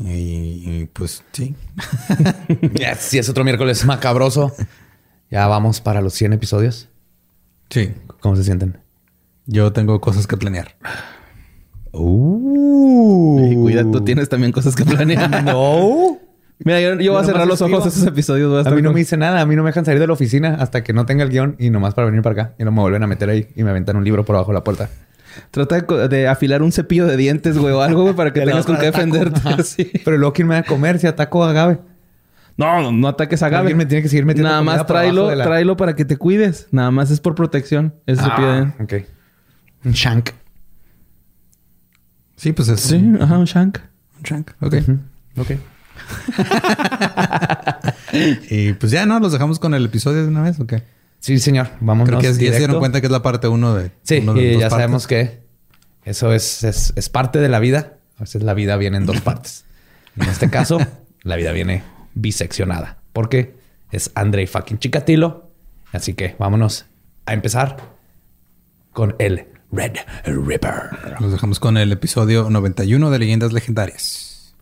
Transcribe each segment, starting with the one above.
Y, pues sí. Si es otro miércoles macabroso. Ya vamos para los 100 episodios. Sí. ¿Cómo se sienten? Yo tengo cosas que planear. Uh. cuidado, tú tienes también cosas que planear. no. Mira, yo, voy a cerrar los ojos a esos episodios. A, mí no me dice nada. A mí no me dejan salir de la oficina hasta que no tenga el guion y nomás para venir para acá. Y no me vuelven a meter ahí y me aventan un libro por abajo de la puerta. Trata de, afilar un cepillo de dientes, güey, o algo, güey, para que tengas con qué defenderte. Pero luego, ¿quién me va a comer si ataco a Gabe? No, no, ataques a Gabe. Alguien me tiene que seguir metiendo Nada más tráelo, tráelo para que te cuides. Nada más es por protección. Ese cepillo de Ok. Un shank. Sí, pues es. Sí, ajá, un shank. Un shank. Ok. Ok. y pues ya, ¿no? ¿Los dejamos con el episodio de una vez o qué? Sí, señor. Vamos Creo que ya se dieron cuenta que es la parte uno de. Sí, uno de y dos ya partes. sabemos que eso es, es, es parte de la vida. A veces la vida viene en dos partes. En este caso, la vida viene biseccionada. Porque es Andrei fucking Chikatilo. Así que vámonos a empezar con el Red Ripper. Los dejamos con el episodio 91 de Leyendas Legendarias.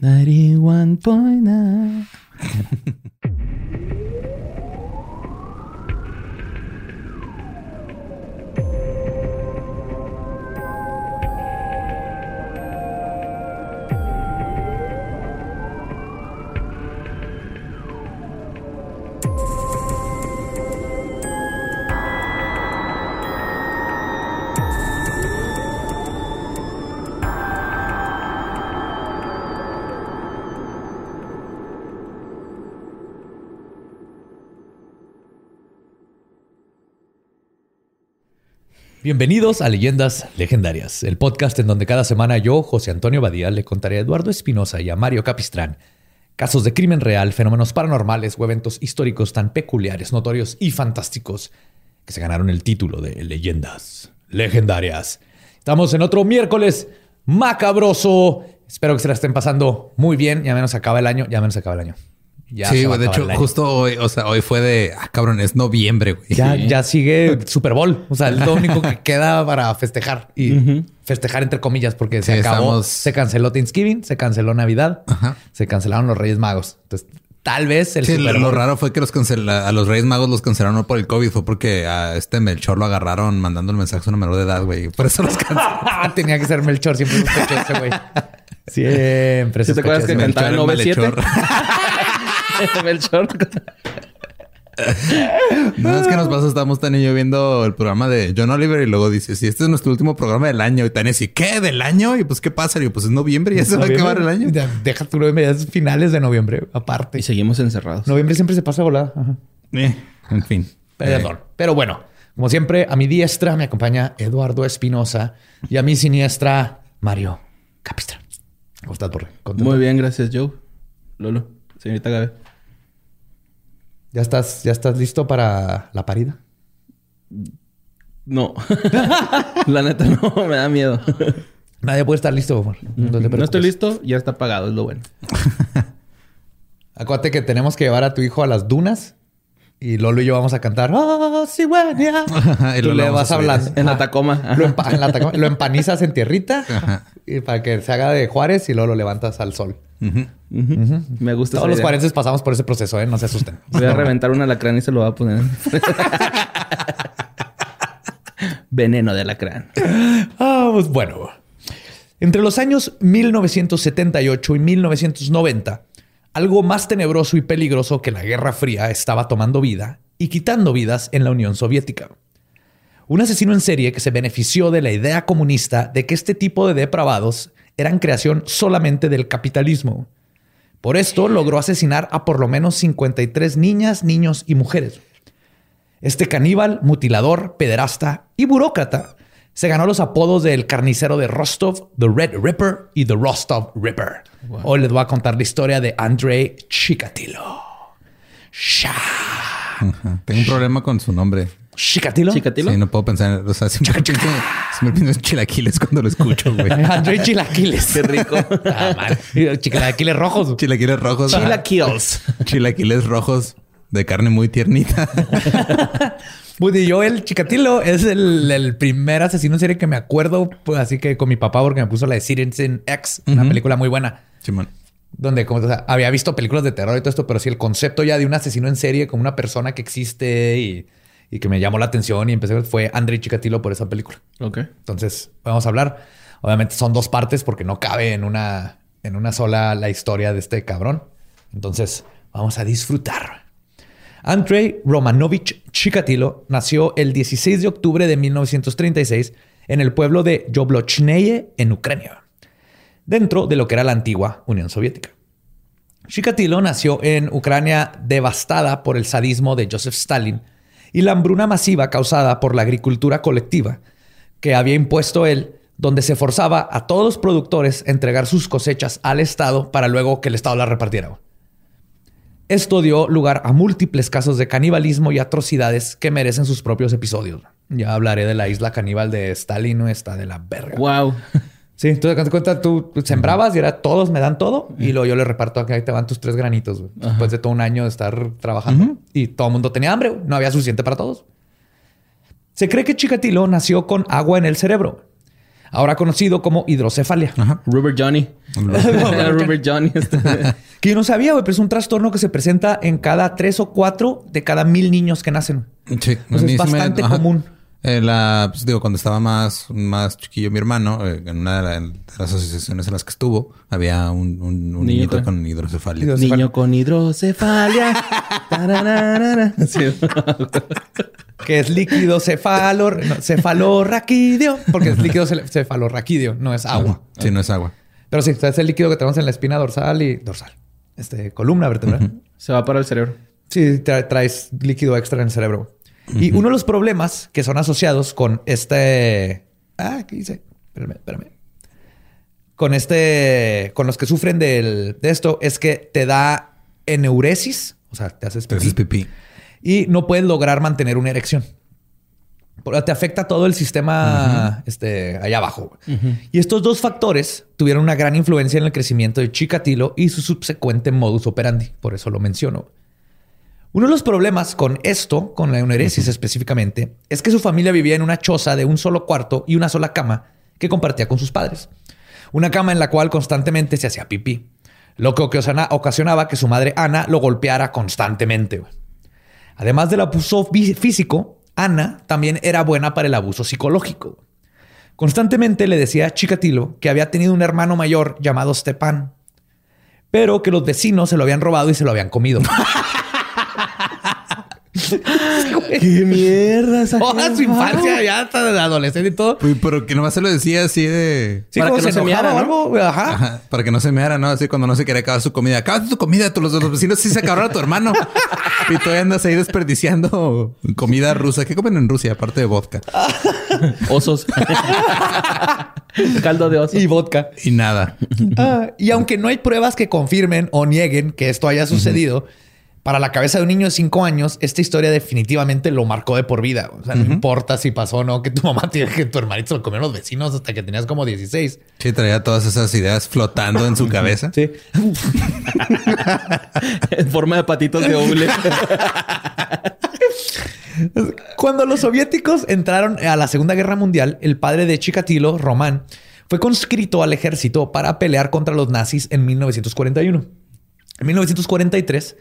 91.9 Bienvenidos a Leyendas Legendarias, el podcast en donde cada semana yo, José Antonio Badía, le contaré a Eduardo Espinosa y a Mario Capistrán casos de crimen real, fenómenos paranormales o eventos históricos tan peculiares, notorios y fantásticos que se ganaron el título de Leyendas Legendarias. Estamos en otro miércoles macabroso. Espero que se la estén pasando muy bien. Ya menos acaba el año, ya menos acaba el año. Ya sí, se güey. De hecho, justo hoy, o sea, hoy fue de, ah, cabrón, es noviembre, güey. Ya, ya sigue Super Bowl. O sea, es lo único que queda para festejar. Y festejar entre comillas, porque se Sí, acabó. estamos- Se canceló Thanksgiving, se canceló Navidad, Ajá. se cancelaron los Reyes Magos. Entonces, tal vez el Sí, Super lo, lo Bowl- raro fue que los cancela, a los Reyes Magos los cancelaron no por el COVID, fue porque a este Melchor lo agarraron mandando el mensaje a una menor de edad, güey. Por eso los cancelaron. Tenía que ser Melchor, siempre sospeché ese güey. Siempre ¿Sí te acuerdas que Melchor, 97? Melchor. No es que nos pasa, estamos Tania y yo viendo el programa de John Oliver y luego dice, si este es nuestro último programa del año. Y Tania dice, ¿qué? ¿Del año? Y pues, ¿qué pasa? Y yo, pues es noviembre y ya se va a acabar el año. Ya, Deja tu noviembre, ya es finales de noviembre, aparte. Y seguimos encerrados. Noviembre siempre se pasa de volada. Ajá. Eh, en fin. Perdón. Pero bueno, como siempre, a mi diestra me acompaña Eduardo Espinosa y a mi siniestra Mario Capistra. ¿Cómo estás. Muy bien, gracias, Joe. Lolo, señorita Gabe. ¿Ya estás, ¿Ya estás listo para la parida? No. La neta, no, me da miedo. Nadie puede estar listo. No, te No preocupes. estoy listo, ya está pagado, es lo bueno. Acuérdate que tenemos que llevar a tu hijo a las dunas Y Lolo y yo vamos a cantar, ¡Oh, cigüeña! Y Tú le vas hablando. En la. Tacoma. Lo, empa- en la Tacoma. Lo empanizas en tierrita y para que se haga de Juárez y luego lo levantas al sol. Me gusta Todos esa los idea. juarenses pasamos por ese proceso, ¿eh? No se asusten. Voy a reventar un alacrán y se lo voy a poner. Veneno de alacrán. Ah, pues bueno. Entre los años 1978 y 1990, algo más tenebroso y peligroso que la Guerra Fría estaba tomando vida y quitando vidas en la Unión Soviética. Un asesino en serie que se benefició de la idea comunista de que este tipo de depravados eran creación solamente del capitalismo. Por esto logró asesinar a por lo menos 53 niñas, niños y mujeres. Este caníbal, mutilador, pederasta y burócrata se ganó los apodos del carnicero de Rostov, The Red Ripper y The Rostov Ripper. Hoy les voy a contar la historia de Andrei Chikatilo. Sha. Tengo un problema con su nombre. ¿Chikatilo? ¿Chicatilo? Sí, no puedo pensar. O sea, siempre pienso, siempre pienso en chilaquiles cuando lo escucho, güey. Andrei Chilaquiles. Qué rico. Ah, Chilaquiles rojos. Chilaquiles rojos. Chila kills. Chilaquiles rojos de carne muy tiernita. Pues yo, el Chikatilo, es el, el primer asesino en serie que me acuerdo. Pues así que con mi papá, porque me puso la de Citizen X, una película muy buena. Simón. Donde como, o sea, había visto películas de terror y todo esto, pero sí el concepto ya de un asesino en serie como una persona que existe y, y que me llamó la atención y empecé fue Andrei Chikatilo por esa película. Ok. Entonces, vamos a hablar. Obviamente son dos partes porque no cabe en una, en una sola la historia de este cabrón. Entonces, vamos a disfrutar. Andrei Romanovich Chikatilo nació el 16 de octubre de 1936 en el pueblo de Yoblochneie, en Ucrania, dentro de lo que era la antigua Unión Soviética. Chikatilo nació en Ucrania devastada por el sadismo de Joseph Stalin y la hambruna masiva causada por la agricultura colectiva que había impuesto él, donde se forzaba a todos los productores a entregar sus cosechas al Estado para luego que el Estado las repartiera. Esto dio lugar a múltiples casos de canibalismo y atrocidades que merecen sus propios episodios. Ya hablaré de la isla caníbal de Stalin, no está de la verga. Wow. Sí, entonces te cuenta, tú sembrabas y era todos me dan todo y luego yo le reparto acá ahí te van tus tres granitos después de todo un año de estar trabajando y todo el mundo tenía hambre, no había suficiente para todos. Se cree que Chikatilo nació con agua en el cerebro, ahora conocido como hidrocefalia. Ajá. Rubber Johnny. Rubber Johnny. este. Que yo no sabía, güey, pero es un trastorno que se presenta en cada tres o cuatro de cada mil niños que nacen. Sí, Pues es me- bastante ajá. común. Eh, la, pues, digo, cuando estaba más, más chiquillo mi hermano, eh, en una de, la- de las asociaciones en las que estuvo, había un, un- un Niño niñito con- con hidrocefalia. Hidrocefalia. Niño con hidrocefalia. Que es líquido cefalo, no, cefalorraquídeo, porque es líquido ce- cefalorraquídeo, no es agua. Sí, no es agua. Pero sí, es el líquido que tenemos en la espina dorsal y dorsal. Este, columna vertebral. Se va para el cerebro. Sí, tra- traes líquido extra en el cerebro. Y uno de los problemas que son asociados con este... Ah, ¿qué dice? Espérame, espérame. Con este... Con los que sufren del- de esto es que te da eneuresis. O sea, te haces Pero eso es pipí. pipí. Y no puedes lograr mantener una erección. Te afecta todo el sistema este, allá abajo. Y estos dos factores tuvieron una gran influencia en el crecimiento de Chikatilo y su subsecuente modus operandi. Por eso lo menciono. Uno de los problemas con esto, con la euneresis específicamente, es que su familia vivía en una choza de un solo cuarto y una sola cama que compartía con sus padres. Una cama en la cual constantemente se hacía pipí. Lo que ocasiona- ocasionaba que su madre Ana lo golpeara constantemente. Además del abuso fí- físico, Ana también era buena para el abuso psicológico. Constantemente le decía a Chikatilo que había tenido un hermano mayor llamado Stepan, pero que los vecinos se lo habían robado y se lo habían comido. ¡Qué mierda esa Toda su infancia, ya hasta de adolescente y todo. Uy, pero que nomás se lo decía así de... Sí, Para como que no se meara, o algo, ajá. Ajá, para que no se meara, ¿no? Así cuando no se quería acabar su comida. Acabas tu comida, tú, los, los vecinos sí se acabaron a tu hermano. y todavía andas ahí desperdiciando comida rusa. ¿Qué comen en Rusia aparte de vodka? Osos. Caldo de oso. Y vodka. Y nada. Ah, y aunque no hay pruebas que confirmen o nieguen que esto haya sucedido, Para la cabeza de un niño de cinco años, esta historia definitivamente lo marcó de por vida. O sea, no importa si pasó o no que tu mamá tiene que tu hermanito se lo comieron los vecinos hasta que tenías como 16. Sí, traía todas esas ideas flotando en su cabeza. Sí. en forma de patitos de hule. Cuando los soviéticos entraron a la Segunda Guerra Mundial, el padre de Chikatilo, Román, fue conscrito al ejército para pelear contra los nazis en 1941. En 1943,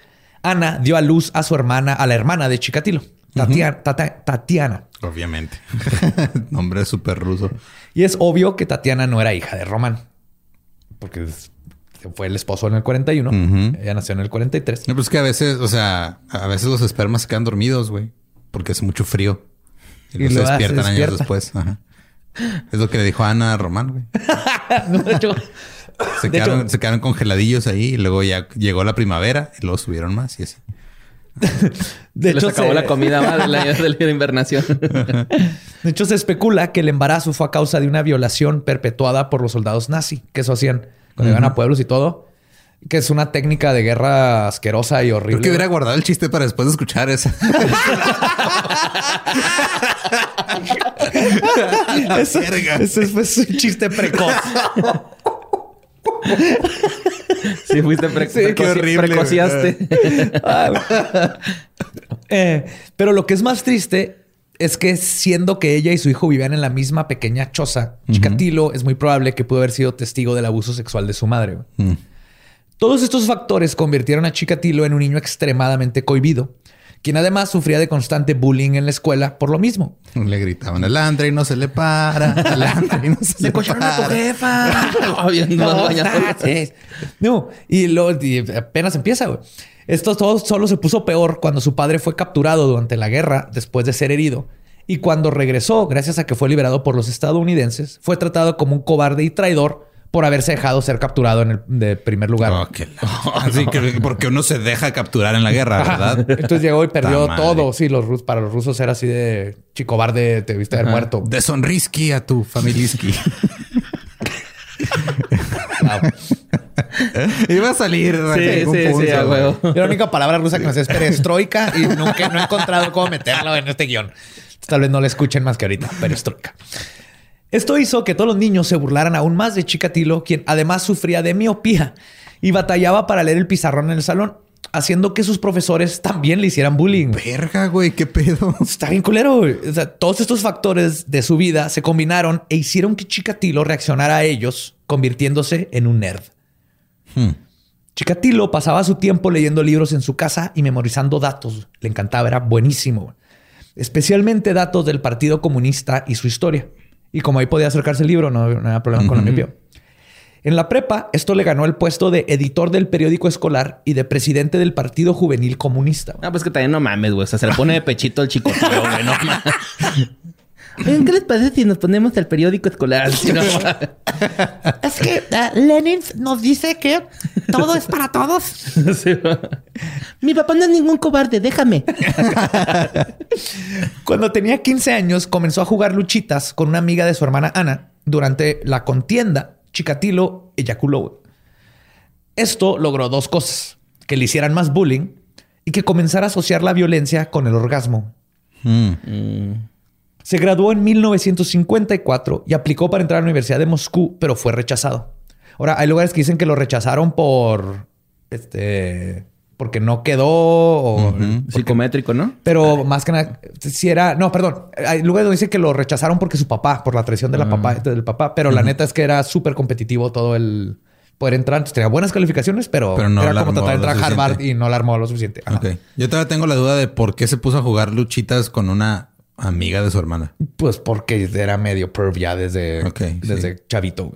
Ana dio a luz a su hermana, a la hermana de Chikatilo, Tata- Tatiana. Obviamente. Nombre súper ruso. Y es obvio que Tatiana no era hija de Román, porque es- fue el esposo en el 41, Ujú. ella nació en el 43. No, pues que a veces, o sea, a veces los espermas se quedan dormidos, güey, porque hace mucho frío. Y, Y los luego se despiertan años despierta. después. Ajá. Es lo que le dijo Ana a Román, güey. No, de hecho, Se De quedaron, hecho- se quedaron congeladillos ahí y luego ya llegó la primavera y luego subieron más y así. de Les hecho, acabó se- la comida mal el año de la invernación. De hecho, se especula que el embarazo fue a causa de una violación perpetuada por los soldados nazi, que eso hacían cuando iban a pueblos y todo, que es una técnica de guerra asquerosa y horrible. Creo que hubiera guardado el chiste para después de escuchar esa. eso, eso es pues, un chiste precoz. Sí, fuiste pre Sí, qué precoci- horrible, precociaste. Ah. Eh, pero lo que es más triste es que siendo que ella y su hijo vivían en la misma pequeña choza, Chikatilo es muy probable que pudo haber sido testigo del abuso sexual de su madre. Mm. Todos estos factores convirtieron a Chikatilo en un niño extremadamente cohibido, quien además sufría de constante bullying en la escuela por lo mismo. Le gritaban el Andre y no se le para. El Andre no se, le jefa. Habiendo No, bañado. sí. No, y, lo, y apenas empieza, güey. Esto todo solo se puso peor cuando su padre fue capturado durante la guerra después de ser herido. Y cuando regresó, gracias a que fue liberado por los estadounidenses, fue tratado como un cobarde y traidor por haberse dejado ser capturado en el de primer lugar. Oh, qué la- Así que porque uno se deja capturar en la guerra, Ajá. ¿verdad? Entonces llegó y perdió Ta madre. todo. Sí, los rus para los rusos era así de chicobarde, te viste haber muerto. De sonrisky a tu familisky. Iba a salir. Sí, sí, sí, punto, a güey. huevo. Yo La única palabra rusa que me sé es perestroika y nunca no he encontrado cómo meterlo en este guion. Tal vez no lo escuchen más que ahorita. Perestroika. Esto hizo que todos los niños se burlaran aún más de Chikatilo, quien además sufría de miopía y batallaba para leer el pizarrón en el salón, haciendo que sus profesores también le hicieran bullying. Verga, güey, qué pedo. Está bien culero. güey. O sea, todos estos factores de su vida se combinaron e hicieron que Chikatilo reaccionara a ellos, convirtiéndose en un nerd. Hmm. Chikatilo pasaba su tiempo leyendo libros en su casa y memorizando datos. Le encantaba, era buenísimo. Especialmente datos del Partido Comunista y su historia. Y como ahí podía acercarse el libro, no, no había problema con la miopía. En la prepa, esto le ganó el puesto de editor del periódico escolar y de presidente del Partido Juvenil Comunista. Ah, pues que también no mames, güey. O sea, se le pone de pechito el chico, güey. No mames. Oigan, ¿Qué les parece si nos ponemos el periódico escolar? No. Es que eh, Lenin nos dice que todo es para todos. Sí. Mi papá no es ningún cobarde, déjame. Cuando tenía 15 años, comenzó a jugar luchitas con una amiga de su hermana Ana. Durante la contienda, Chikatilo eyaculó. Esto logró dos cosas: que le hicieran más bullying y que comenzara a asociar la violencia con el orgasmo. Hmm. Se graduó en 1954 y aplicó para entrar a la Universidad de Moscú, pero fue rechazado. Ahora, hay lugares que dicen que lo rechazaron por este porque no quedó o porque- Psicométrico, ¿no? pero más que nada, si era, no, perdón, hay lugares donde dice que lo rechazaron porque su papá, por la traición de la papá, del papá, pero la neta es que era súper competitivo todo el poder entrar. Entonces, tenía buenas calificaciones, pero, Pero no era como tratar de entrar a Harvard y no la armó lo suficiente. Ajá. Ok. Yo todavía tengo la duda de por qué se puso a jugar luchitas con una amiga de su hermana. Pues porque era medio perv ya desde, sí. desde chavito.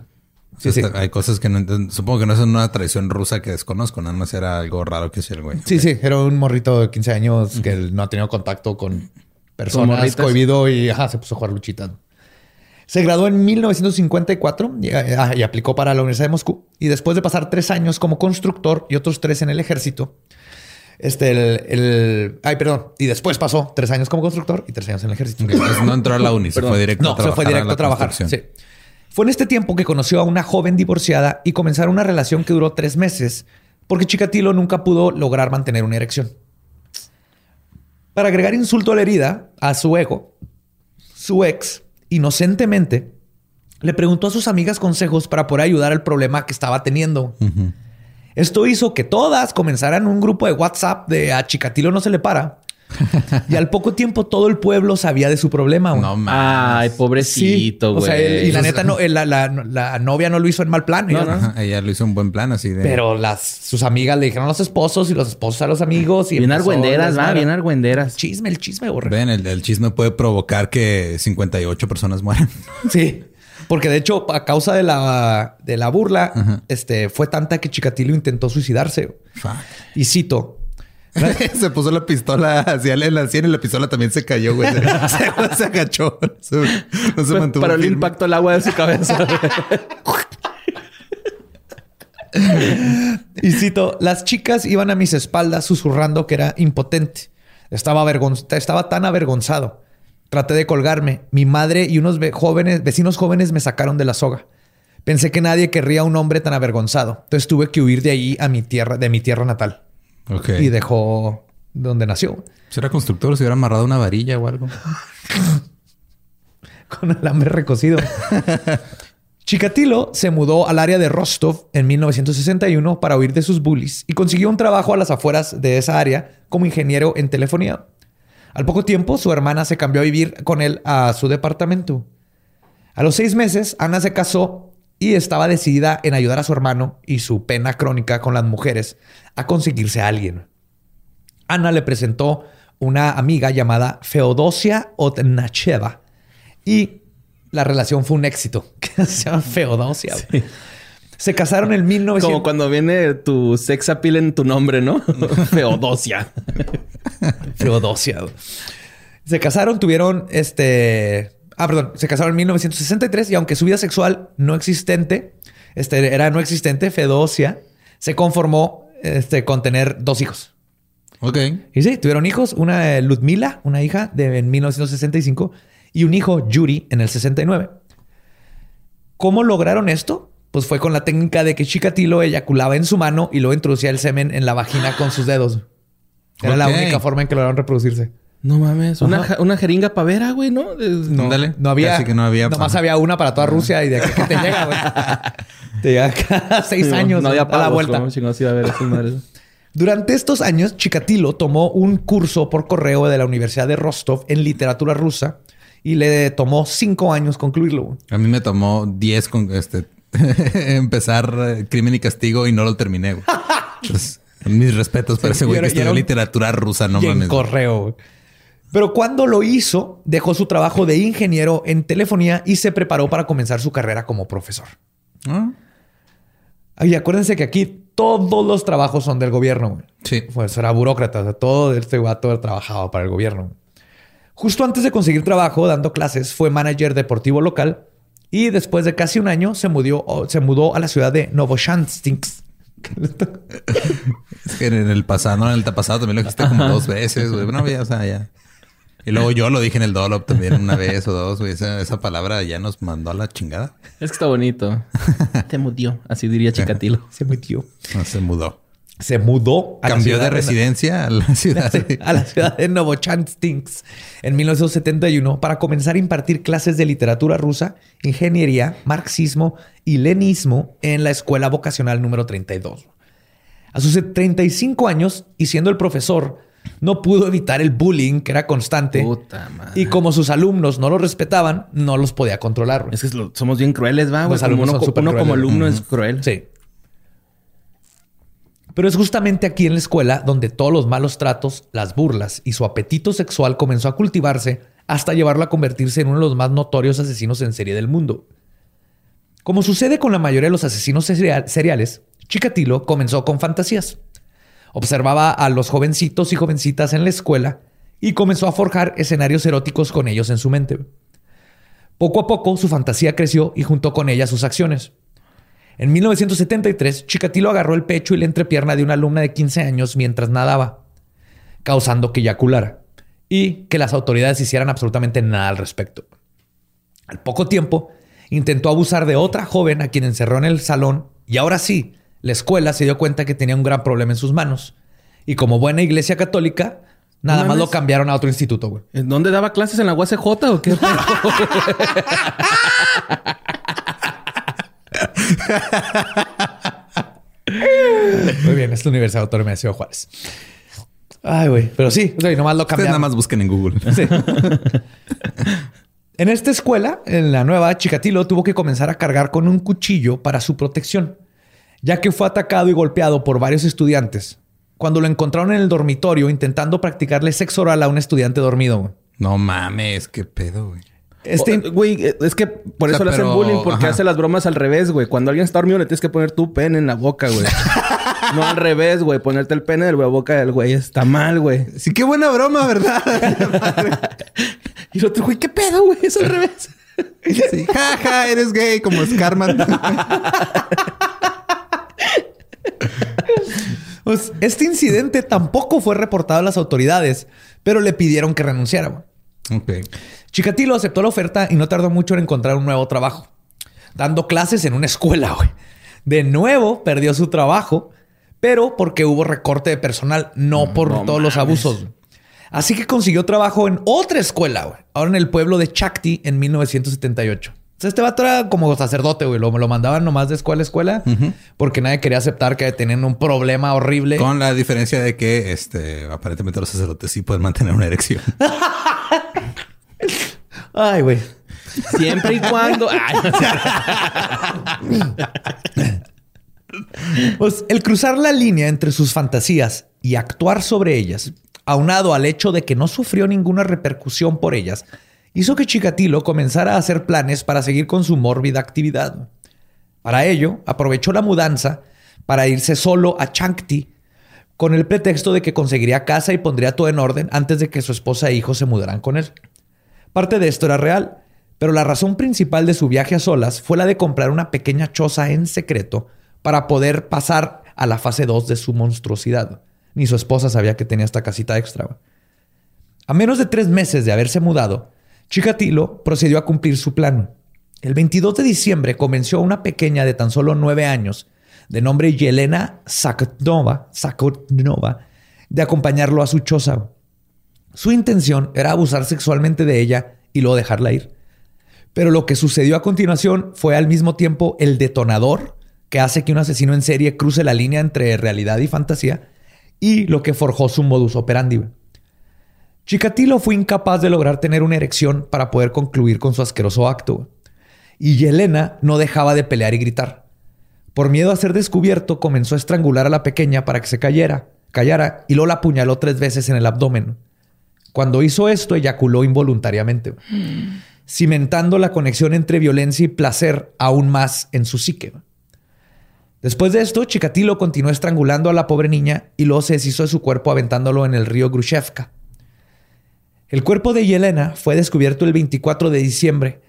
Sí, sí. Hay cosas que no entiendo. Supongo que no es una tradición rusa que desconozco. Nada más era algo raro que hacía el güey. Sí, sí, era un morrito de 15 años que no ha tenido contacto con personas, cohibido y ajá, se puso a jugar luchitas. Se graduó en 1954 y, ah, y aplicó para la Universidad de Moscú. Y después de pasar tres años como constructor y otros tres en el ejército, este, el, el- ay, perdón, y después pasó tres años como constructor y tres años en el ejército. Ok, entonces no entró a la uni, se fue directo No, a trabajar. se fue directo a, trabajar. Sí. Fue en este tiempo que conoció a una joven divorciada y comenzaron una relación que duró tres meses, porque Chikatilo nunca pudo lograr mantener una erección. Para agregar insulto a la herida, a su ego, su ex, inocentemente, le preguntó a sus amigas consejos para poder ayudar al problema que estaba teniendo. Esto hizo que todas comenzaran un grupo de WhatsApp de a no se le para. y al poco tiempo todo el pueblo sabía de su problema. güey. No mames. Ay, pobrecito, Sí. güey. O sea, él- y la neta, no, la, la- la novia no lo hizo en mal plan. ella- Ajá, Ella lo hizo en buen plan, así de. Pero las, sus amigas le dijeron a los esposos y los esposos a los amigos. Y Bien argüenderas, va, bien argüenderas. Chisme, el chisme, borre. Ven, el, el chisme puede provocar que 58 personas mueran. Sí. Porque de hecho, a causa de la, de la burla, este, fue tanta que Chikatilo intentó suicidarse. Fuck. Y cito. se puso la pistola hacia en la sien y la pistola también se cayó, güey. Se, se- se agachó. Se- no se mantuvo. Para el firme. impacto al agua de su cabeza. Y cito, las chicas iban a mis espaldas susurrando que era impotente. Estaba, estaba tan avergonzado. Traté de colgarme. Mi madre y unos ve- jóvenes, vecinos jóvenes me sacaron de la soga. Pensé que nadie querría a un hombre tan avergonzado. Entonces tuve que huir de allí a mi tierra, de mi tierra natal. Y dejó donde nació. Si era constructor, se hubiera amarrado una varilla o algo. con alambre recocido. Chikatilo se mudó al área de Rostov en 1961 para huir de sus bullies y consiguió un trabajo a las afueras de esa área como ingeniero en telefonía. Al poco tiempo, su hermana se cambió a vivir con él a su departamento. A los seis meses, Ana se casó y estaba decidida en ayudar a su hermano y su pena crónica con las mujeres a conseguirse a alguien. Ana le presentó una amiga llamada Feodosia Otnacheva y la relación fue un éxito. Se llama Feodosia. güey. Se casaron en 1900. Como cuando viene tu sex appeal en tu nombre, ¿no? Feodosia. Feodosia. Se casaron, tuvieron este. Ah, perdón. Se casaron en 1963 y aunque su vida sexual no existente, este, era no existente, Feodosia se conformó este, con tener dos hijos. Ok. Y sí, tuvieron hijos, una eh, Ludmila, una hija de en 1965 y un hijo Yuri en el 69. ¿Cómo lograron esto? Pues fue con la técnica de que Chikatilo eyaculaba en su mano y luego introducía el semen en la vagina con sus dedos. Era la única forma en que lograron reproducirse. No mames. Una, ja- una jeringa pavera, güey, ¿no? No, Ándale. no había. Casi que no había. Nomás había una para toda Rusia y de aquí que te llega, güey. te llega cada seis No, años. No había a la pavos, vuelta. ¿cómo chingados iba a ver esas madres? Durante estos años, Chikatilo tomó un curso por correo de la Universidad de Rostov en literatura rusa y le tomó cinco años concluirlo. güey. A mí me tomó 10 con este empezar eh, crimen y castigo y no lo terminé, güey. Entonces, mis respetos para Sí, ese güey que estudió un- literatura rusa, no y en mames. correo. güey. Pero cuando lo hizo, dejó su trabajo de ingeniero en telefonía y se preparó para comenzar su carrera como profesor. Ah, Y acuérdense que aquí todos los trabajos son del gobierno. güey. Sí. Pues era burócrata. o sea, todo este vato trabajaba para el gobierno. Justo antes de conseguir trabajo dando clases, fue manager deportivo local y después de casi un año se mudó, se mudó a la ciudad de Novoshanstinsk. Es que en el pasado, no, en el pasado también lo dijiste como dos veces, güey. Bueno, ya, o sea, ya. Y luego yo lo dije en el Dolop también una vez o dos, güey. Esa, esa palabra ya nos mandó a la chingada. Es que está bonito. Te mudió. Así diría Chikatilo. Se. No, se mudó. Se mudó a la Cambió ciudad de residencia a la ciudad de... a la ciudad de Novoshanstinsk en 1971 para comenzar a impartir clases de literatura rusa, ingeniería, marxismo y lenismo en la escuela vocacional número 32. A sus 35 años y siendo el profesor, no pudo evitar el bullying que era constante. Puta madre. Y como sus alumnos no lo respetaban, no los podía controlar. Es que somos bien crueles, va, güey. Como uno, son súper uno como alumno es cruel. Sí. Pero es justamente aquí en la escuela donde todos los malos tratos, las burlas y su apetito sexual comenzó a cultivarse hasta llevarlo a convertirse en uno de los más notorios asesinos en serie del mundo. Como sucede con la mayoría de los asesinos serial- seriales, Chikatilo comenzó con fantasías. Observaba a los jovencitos y jovencitas en la escuela y comenzó a forjar escenarios eróticos con ellos en su mente. Poco a poco su fantasía creció y juntó con ella sus acciones. En 1973, Chikatilo agarró el pecho y la entrepierna de una alumna de 15 años mientras nadaba, causando que eyaculara y que las autoridades hicieran absolutamente nada al respecto. Al poco tiempo, intentó abusar de otra joven a quien encerró en el salón y ahora sí, La escuela se dio cuenta que tenía un gran problema en sus manos. Y como buena iglesia católica, nada más lo cambiaron a otro instituto, güey. ¿En dónde daba clases? ¿En la UACJ o qué? Muy bien, es la Universidad Autónoma de Ciudad Juárez. Ay, güey. Pero sí, o sea, y nomás lo Ustedes cambiaron. nada más busquen en Google. Sí. en esta escuela, en la nueva, Chikatilo tuvo que comenzar a cargar con un cuchillo para su protección, ya que fue atacado y golpeado por varios estudiantes cuando lo encontraron en el dormitorio intentando practicarle sexo oral a un estudiante dormido. güey. No mames, qué pedo, güey. Este, Güey, eh, es que por O sea, eso le hacen pero- bullying, porque ajá. hace las bromas al revés, güey. Cuando alguien está dormido, le tienes que poner tu pene en la boca, güey. no al revés, güey. Ponerte el pene en la boca del güey está mal, güey. Sí, qué buena broma, ¿verdad? Y el otro, güey, ¿qué pedo, güey? Es al revés. sí, jaja, eres gay como Scarman. pues, este incidente tampoco fue reportado a las autoridades, pero le pidieron que renunciara. güey. Ok. Chikatilo aceptó la oferta y no tardó mucho en encontrar un nuevo trabajo, dando clases en una escuela. güey. De nuevo perdió su trabajo, pero porque hubo recorte de personal, no por no todos los abusos. Así que consiguió trabajo en otra escuela, güey, ahora en el pueblo de Chakti en 1978. O sea, este vato era como sacerdote, güey. Lo, lo mandaban nomás de escuela a escuela porque nadie quería aceptar que tenían un problema horrible. Con la diferencia de que este aparentemente los sacerdotes sí pueden mantener una erección. Ay, güey. Siempre y cuando. Ay, no sé. Pues el cruzar la línea entre sus fantasías y actuar sobre ellas, aunado al hecho de que no sufrió ninguna repercusión por ellas, hizo que Chikatilo comenzara a hacer planes para seguir con su mórbida actividad. Para ello, aprovechó la mudanza para irse solo a Chankti con el pretexto de que conseguiría casa y pondría todo en orden antes de que su esposa e hijos se mudaran con él. Parte de esto era real, pero la razón principal de su viaje a solas fue la de comprar una pequeña choza en secreto para poder pasar a la fase 2 de su monstruosidad. Ni su esposa sabía que tenía esta casita extra. A menos de tres meses de haberse mudado, Chikatilo procedió a cumplir su plan. El 22 de diciembre convenció a una pequeña de tan solo nueve años, de nombre Yelena Sakotnova, Sakotnova, de acompañarlo a su choza. Su intención era abusar sexualmente de ella y luego dejarla ir. Pero lo que sucedió a continuación fue al mismo tiempo el detonador que hace que un asesino en serie cruce la línea entre realidad y fantasía y lo que forjó su modus operandi. Chikatilo fue incapaz de lograr tener una erección para poder concluir con su asqueroso acto. Y Yelena no dejaba de pelear y gritar. Por miedo a ser descubierto, comenzó a estrangular a la pequeña para que se cayera, callara y luego la apuñaló tres veces en el abdomen. Cuando hizo esto, eyaculó involuntariamente, cimentando la conexión entre violencia y placer aún más en su psique. Después de esto, Chikatilo continuó estrangulando a la pobre niña y luego se deshizo de su cuerpo aventándolo en el río Grushevka. El cuerpo de Yelena fue descubierto el 24 de diciembre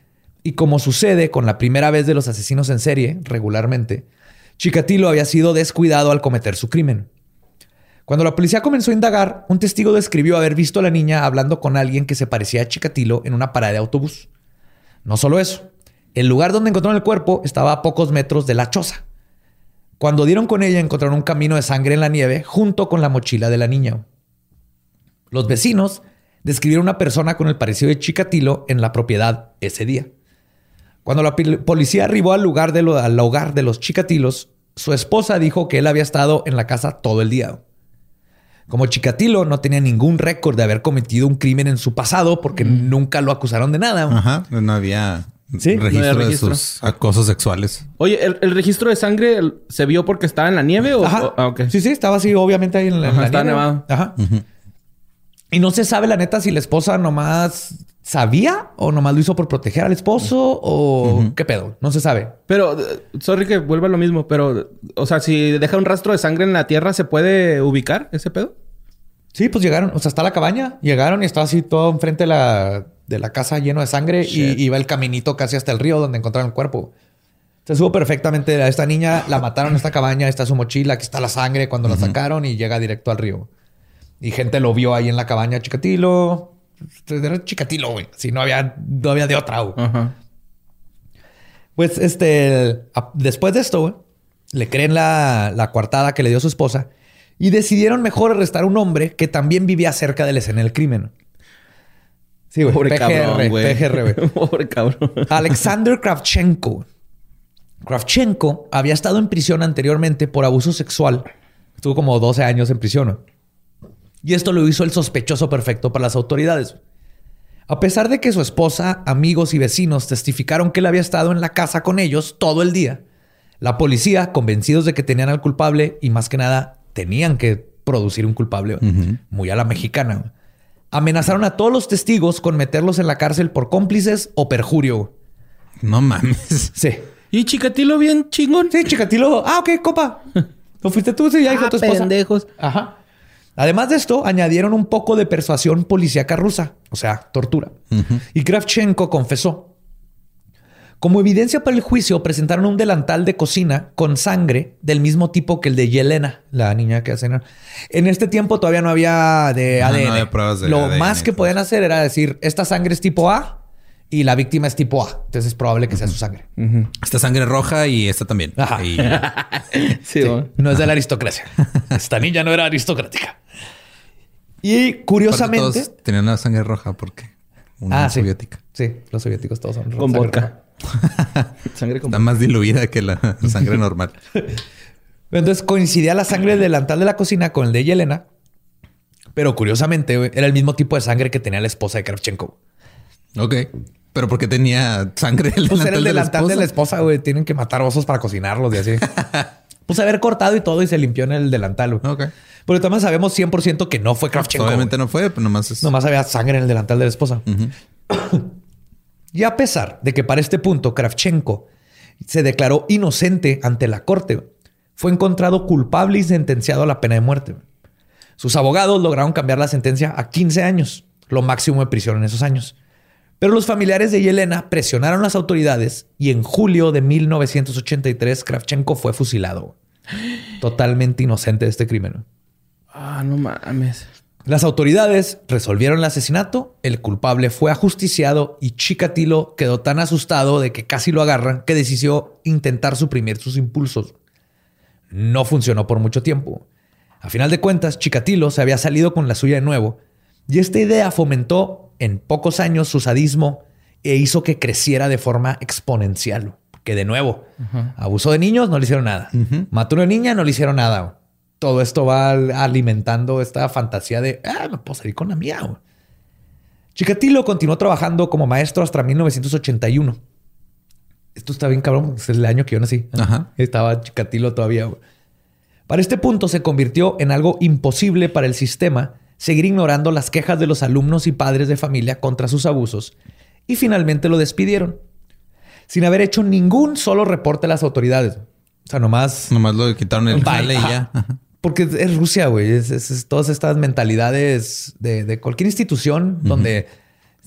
y como sucede con la primera vez de los asesinos en serie, regularmente, Chikatilo había sido descuidado al cometer su crimen. Cuando la policía comenzó a indagar, un testigo describió haber visto a la niña hablando con alguien que se parecía a Chikatilo en una parada de autobús. No solo eso, el lugar donde encontraron el cuerpo estaba a pocos metros de la choza. Cuando dieron con ella, encontraron un camino de sangre en la nieve junto con la mochila de la niña. Los vecinos describieron una persona con el parecido de Chikatilo en la propiedad ese día. Cuando la policía arribó al lugar de lo- al hogar de los Chikatilos, su esposa dijo que él había estado en la casa todo el día. Como Chikatilo no tenía ningún récord de haber cometido un crimen en su pasado porque nunca lo acusaron de nada. Ajá. No había Sí, no registro, había registro. de sus acosos sexuales. Oye, ¿el, el registro de sangre se vio porque estaba en la nieve o...? Ajá. o- ah. Sí, sí, estaba así, obviamente ahí en la, en Ajá, la estaba nieve. nevado. Ajá. Y no se sabe la neta si la esposa nomás sabía o nomás lo hizo por proteger al esposo o qué pedo. No se sabe. Pero, eh, sorry que vuelva a lo mismo, pero... O sea, si deja un rastro de sangre en la tierra, ¿se puede ubicar ese pedo? Sí, pues llegaron, o sea, está la cabaña, llegaron y estaba así todo enfrente de la, de la casa lleno de sangre Shit. y iba el caminito casi hasta el río donde encontraron el cuerpo. Se supo perfectamente a esta niña, la mataron en esta cabaña, está su mochila, aquí está la sangre cuando la sacaron y llega directo al río. Y gente lo vio ahí en la cabaña, Chicatilo. Era Chicatilo, güey. Si no había, no había de otra, güey. Ajá. Pues este, después de esto, güey, le creen la, la coartada que le dio su esposa y decidieron mejor arrestar a un hombre que también vivía cerca de la escena del crimen. Sí, güey. Pobre PGR, cabrón, güey. PGR, güey. Pobre cabrón. Alexander Kravchenko. Kravchenko había estado en prisión anteriormente por abuso sexual. Estuvo como 12 años en prisión. Y esto lo hizo el sospechoso perfecto para las autoridades. A pesar de que su esposa, amigos y vecinos testificaron que él había estado en la casa con ellos todo el día, la policía, convencidos de que tenían al culpable y más que nada tenían que producir un culpable, muy a la mexicana, amenazaron a todos los testigos con meterlos en la cárcel por cómplices o perjurio. No mames. Sí. Y Chicatilo bien chingón. Sí, Chikatilo. Ah, ok, copa. ¿Lo fuiste tú? Sí, ya dijo Ah, tu esposa. pendejos. Ajá. Además de esto, añadieron un poco de persuasión policíaca rusa, o sea, tortura. Y Kravchenko confesó. Como evidencia para el juicio, presentaron un delantal de cocina con sangre del mismo tipo que el de Yelena, la niña que hacen. En este tiempo todavía no había de No, no ADN. había pruebas de Lo ADN más que todo podían hacer era decir, esta sangre es tipo A y la víctima es tipo A. Entonces es probable que sea su sangre. Esta sangre roja y esta también. Ajá. Y- Sí. No es de la aristocracia. Esta niña no era aristocrática. Y curiosamente. todos tenían la sangre roja porque una Ah, soviética. Sí, los soviéticos todos son Con vodka. Sangre con Está más diluida que la, sangre normal. roja. Entonces coincidía la sangre del delantal de la cocina con el de Yelena. Pero curiosamente, era el mismo tipo de sangre que tenía la esposa de Kravchenko. Ok. Pero porque tenía sangre el Pues era el delantal de la delantal de la esposa. güey. Tienen que matar osos para cocinarlos y así. pues haber cortado y todo y se limpió en el delantal, güey. Ok. Pero también sabemos 100% que no fue Kravchenko. Obviamente güey. no fue, pero nomás es... Nomás había sangre en el delantal de la esposa. y a pesar de que para este punto Kravchenko se declaró inocente ante la corte, fue encontrado culpable y sentenciado a la pena de muerte. Sus abogados lograron cambiar la sentencia a 15 años, lo máximo de prisión en esos años. Pero los familiares de Yelena presionaron a las autoridades y en julio de 1983 Kravchenko fue fusilado. Totalmente inocente de este crimen. Ah, no mames. Las autoridades resolvieron el asesinato, el culpable fue ajusticiado y Chikatilo quedó tan asustado de que casi lo agarran que decidió intentar suprimir sus impulsos. No funcionó por mucho tiempo. A final de cuentas, Chikatilo se había salido con la suya de nuevo y esta idea fomentó en pocos años su sadismo e hizo que creciera de forma exponencial. Que de nuevo, abusó de niños, no le hicieron nada. Mató a una niña, no le hicieron nada. Todo esto va al- alimentando esta fantasía de, ah, me puedo salir con la mía. güey". Chikatilo continuó trabajando como maestro hasta 1981. Esto está bien cabrón, es el año que yo nací. Ajá. Estaba Chikatilo todavía. Para este punto se convirtió en algo imposible para el sistema seguir ignorando las quejas de los alumnos y padres de familia contra sus abusos y finalmente lo despidieron sin haber hecho ningún solo reporte a las autoridades. O sea, nomás Nomás lo quitaron el jale y ya. Ajá. porque es Rusia, güey. Es, es- es todas estas mentalidades de, de cualquier institución donde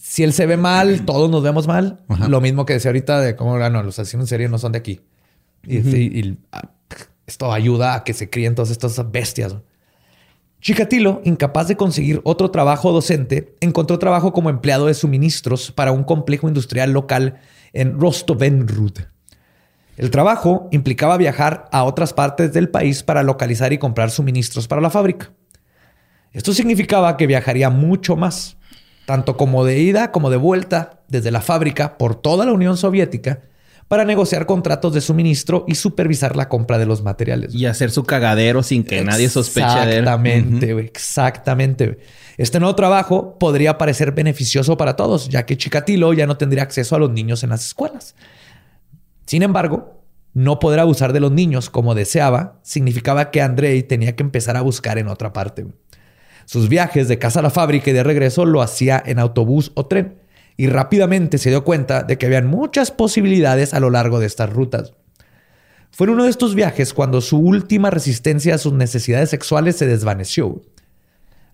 si él se ve mal, todos nos vemos mal. Lo mismo que decía ahorita de cómo ah, no, los asesinos en serie no son de aquí. Y, y- y, ah, esto ayuda a que se críen todas estas bestias. Chikatilo, incapaz de conseguir otro trabajo docente, encontró trabajo como empleado de suministros para un complejo industrial local en Rostovenrud. El trabajo implicaba viajar a otras partes del país para localizar y comprar suministros para la fábrica. Esto significaba que viajaría mucho más, tanto como de ida como de vuelta desde la fábrica por toda la Unión Soviética para negociar contratos de suministro y supervisar la compra de los materiales. Y hacer su cagadero sin que nadie sospeche de él. Exactamente, güey, exactamente. Este nuevo trabajo podría parecer beneficioso para todos, ya que Chikatilo ya no tendría acceso a los niños en las escuelas. Sin embargo, no poder abusar de los niños como deseaba significaba que Andrei tenía que empezar a buscar en otra parte. Sus viajes de casa a la fábrica y de regreso lo hacía en autobús o tren y rápidamente se dio cuenta de que habían muchas posibilidades a lo largo de estas rutas. Fue en uno de estos viajes cuando su última resistencia a sus necesidades sexuales se desvaneció.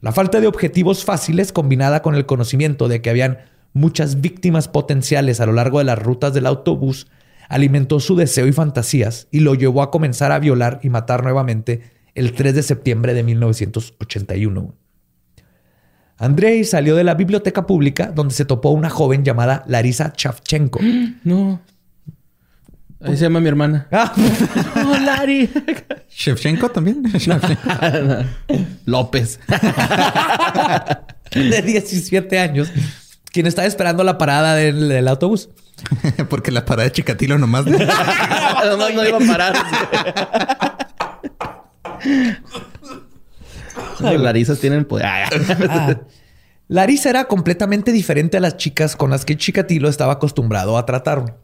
La falta de objetivos fáciles combinada con el conocimiento de que habían muchas víctimas potenciales a lo largo de las rutas del autobús alimentó su deseo y fantasías y lo llevó a comenzar a violar y matar nuevamente el 3 de septiembre de 1981. Andrei salió de la biblioteca pública donde se topó una joven llamada Larisa Chavchenko. No. Ahí se llama mi hermana. Ah, ¡Oh, Lari! Shevchenko también. López. de 17 años, quien estaba esperando la parada del, del autobús. Porque la parada de Chikatilo nomás. no, no iba a parar. Las larizas tienen poder. Ah. Larisa era completamente diferente a las chicas con las que Chikatilo estaba acostumbrado a tratar.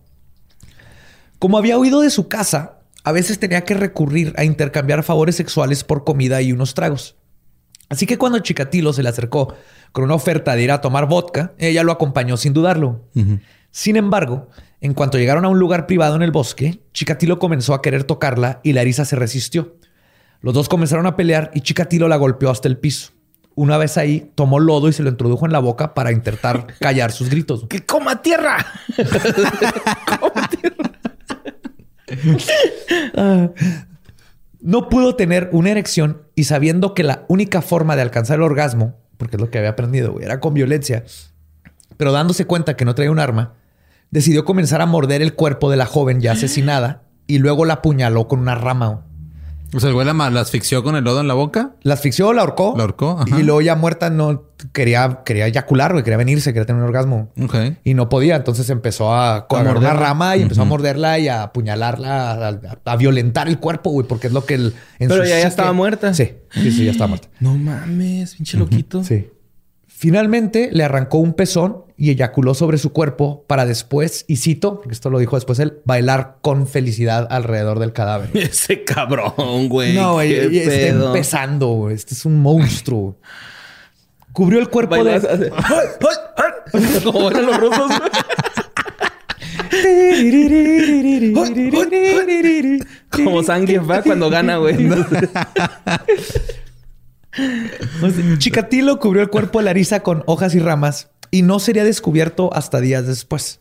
Como había huido de su casa, a veces tenía que recurrir a intercambiar favores sexuales por comida y unos tragos. Así que cuando Chikatilo se le acercó con una oferta de ir a tomar vodka, ella lo acompañó sin dudarlo. Sin embargo, en cuanto llegaron a un lugar privado en el bosque, Chikatilo comenzó a querer tocarla y Larisa se resistió. Los dos comenzaron a pelear y Chikatilo la golpeó hasta el piso. Una vez ahí, tomó lodo y se lo introdujo en la boca para intentar callar sus gritos. ¡Que coma tierra! No pudo tener una erección y sabiendo que la única forma de alcanzar el orgasmo, porque es lo que había aprendido, güey, era con violencia, pero dándose cuenta que no traía un arma, decidió comenzar a morder el cuerpo de la joven ya asesinada y luego la apuñaló con una rama. O sea, el güey la, la asfixió con el lodo en la boca. La asfixió, la ahorcó. La ahorcó, ajá. Y luego ya muerta no quería, quería eyacular, güey, quería venirse, quería tener un orgasmo. Ok. Y no podía, entonces empezó a, a agarrar una rama y empezó a morderla y a apuñalarla, a, a- a violentar el cuerpo, güey, porque es lo que el... en Pero ya- ya estaba muerta. Sí, sí, sí, ya estaba muerta. No mames, pinche loquito. Sí. Finalmente le arrancó un pezón y eyaculó sobre su cuerpo para después, y cito, esto lo dijo después él, bailar con felicidad alrededor del cadáver. Ese cabrón, güey. no, güey, está empezando, güey. Este es un monstruo. Cubrió el cuerpo Bailas de... Como bailan los rusos. Como Zangief va cuando gana, güey. Chikatilo cubrió el cuerpo de Larisa con hojas y ramas y no sería descubierto hasta días después.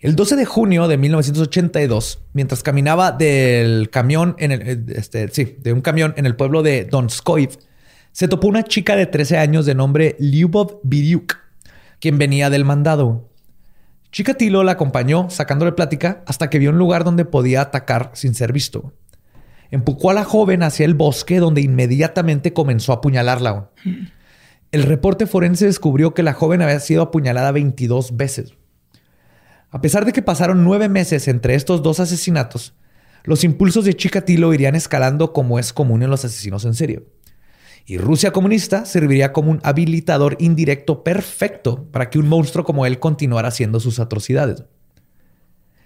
El 12 de junio de 1982, mientras caminaba del camión en el, eh, este, sí, de un camión en el pueblo de Donskoy, se topó una chica de 13 años de nombre Lyubov Biryuk, quien venía del mandado. Chikatilo la acompañó sacándole plática hasta que vio un lugar donde podía atacar sin ser visto. Empujó a la joven hacia el bosque donde inmediatamente comenzó a apuñalarla. El reporte forense descubrió que la joven había sido apuñalada 22 veces. A pesar de que pasaron nueve meses entre estos dos asesinatos, los impulsos de Chikatilo irían escalando como es común en los asesinos en serie. Y Rusia comunista serviría como un habilitador indirecto perfecto para que un monstruo como él continuara haciendo sus atrocidades.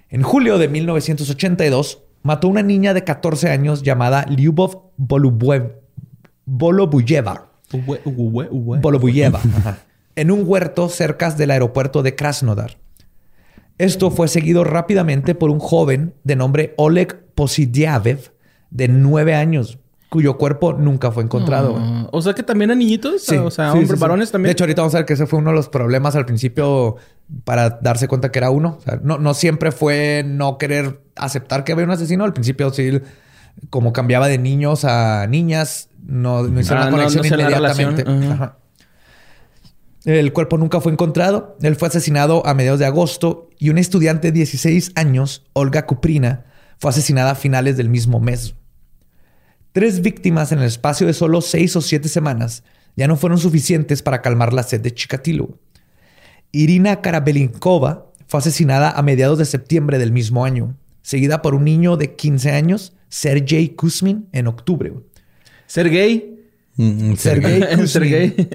En julio de 1982, mató a una niña de 14 años llamada Lyubov Volobuyeva, ajá, en un huerto cerca del aeropuerto de Krasnodar. Esto fue seguido rápidamente por un joven de nombre Oleg Posidiavev, de 9 años, cuyo cuerpo nunca fue encontrado. Ah, o sea que también a niñitos, Sí, o sea, sí, hombres, sí. varones también. De hecho, ahorita vamos a ver que ese fue uno de los problemas al principio para darse cuenta que era uno. O sea, no, no siempre fue no querer aceptar que había un asesino. Al principio sí, como cambiaba de niños a niñas, no, no hicieron Ah, conexión no inmediatamente. Ajá. El cuerpo nunca fue encontrado. Él fue asesinado a mediados de agosto y una estudiante de 16 años, Olga Kuprina, fue asesinada a finales del mismo mes. Tres víctimas en el espacio de solo seis o siete semanas ya no fueron suficientes para calmar la sed de Chikatilo. Irina Karabelinkova fue asesinada a mediados de septiembre del mismo año, seguida por un niño de 15 años, Sergei Kuzmin, en octubre. Ser gay. Mm, mm, Sergei Kuzmin. Ser gay.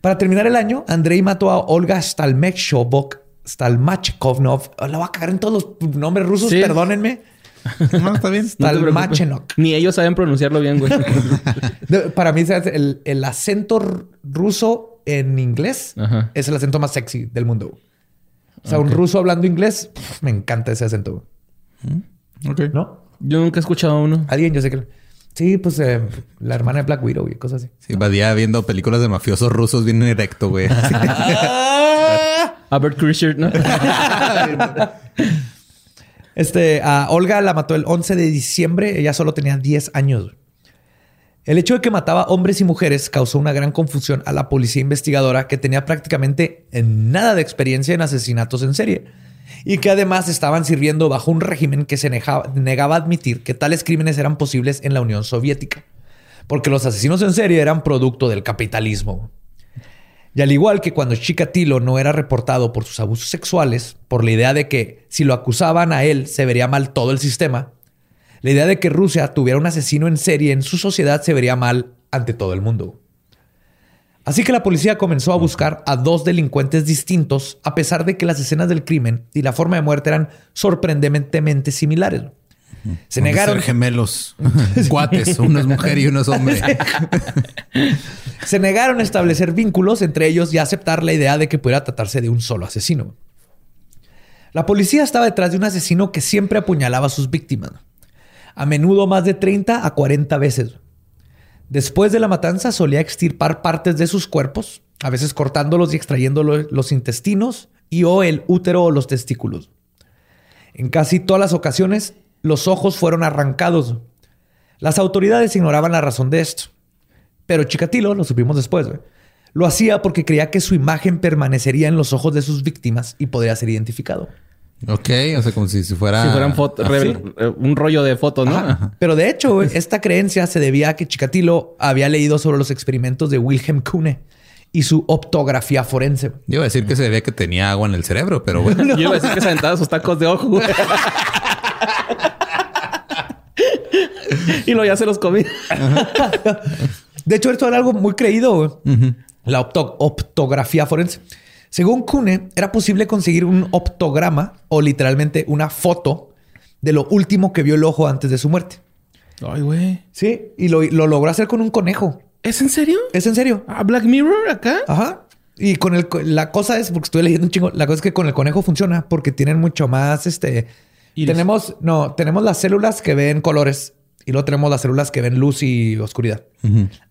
Para terminar el año, Andrei mató a Olga Stalmechkovok, Stalmachekovnov. Oh, La voy a cagar en todos los nombres rusos, Sí. perdónenme. No, está bien. Stalmachenok. Ni ellos saben pronunciarlo bien, güey. Para mí, el, el acento ruso en inglés Ajá. es el acento más sexy del mundo. O sea, un ruso hablando inglés, me encanta ese acento. Ok. ¿No? Yo nunca he escuchado uno. Alguien, yo sé que... Sí, pues eh, la hermana de Black Widow y cosas así. Sí, Badía viendo películas de mafiosos rusos bien directo, güey. Albert Krischer, ¿no? Este, a Olga la mató el 11 de diciembre. Ella solo tenía 10 años. El hecho de que mataba hombres y mujeres causó una gran confusión a la policía investigadora que tenía prácticamente nada de experiencia en asesinatos en serie y que además estaban sirviendo bajo un régimen que se negaba a admitir que tales crímenes eran posibles en la Unión Soviética, porque los asesinos en serie eran producto del capitalismo. Y al igual que cuando Chikatilo no era reportado por sus abusos sexuales, por la idea de que si lo acusaban a él se vería mal todo el sistema, la idea de que Rusia tuviera un asesino en serie en su sociedad se vería mal ante todo el mundo. Así que la policía comenzó a buscar a dos delincuentes distintos, a pesar de que las escenas del crimen y la forma de muerte eran sorprendentemente similares. Se negaron, gemelos. Cuates. Uno es mujer y uno es hombre. se negaron a establecer vínculos entre ellos y a aceptar la idea de que pudiera tratarse de un solo asesino. La policía estaba detrás de un asesino que siempre apuñalaba a sus víctimas, a menudo más de 30 a 40 veces. Después de la matanza solía extirpar partes de sus cuerpos, a veces cortándolos y extrayendo lo- los intestinos y o el útero o los testículos. En casi todas las ocasiones, los ojos fueron arrancados. Las autoridades ignoraban la razón de esto. Pero Chikatilo, lo supimos después, güey, lo hacía porque creía que su imagen permanecería en los ojos de sus víctimas y podría ser identificado. Ok. O sea, como si, si fuera. Si fueran foto, Ah, re- eh, un rollo de fotos, ¿no? Ajá. Pero de hecho, esta creencia se debía a que Chikatilo había leído sobre los experimentos de Wilhelm Kuhne y su optografía forense. Yo iba a decir que se debía que tenía agua en el cerebro, pero bueno. Yo iba a decir que se aventaba sus tacos de ojo, y luego ya se los comí. De hecho, esto era algo muy creído, güey. La opto- optografía forense. Según Kuhne, era posible conseguir un optograma o literalmente una foto de lo último que vio el ojo antes de su muerte. Ay, güey. Sí, y lo, lo logró hacer con un conejo. ¿Es en serio? ¿Es en serio? ¿A Black Mirror acá? Ajá. Y con el la cosa es, porque estoy leyendo un chingo, la cosa es que con el conejo funciona porque tienen mucho más, este, Iris. tenemos, no, tenemos las células que ven colores y luego tenemos las células que ven luz y oscuridad.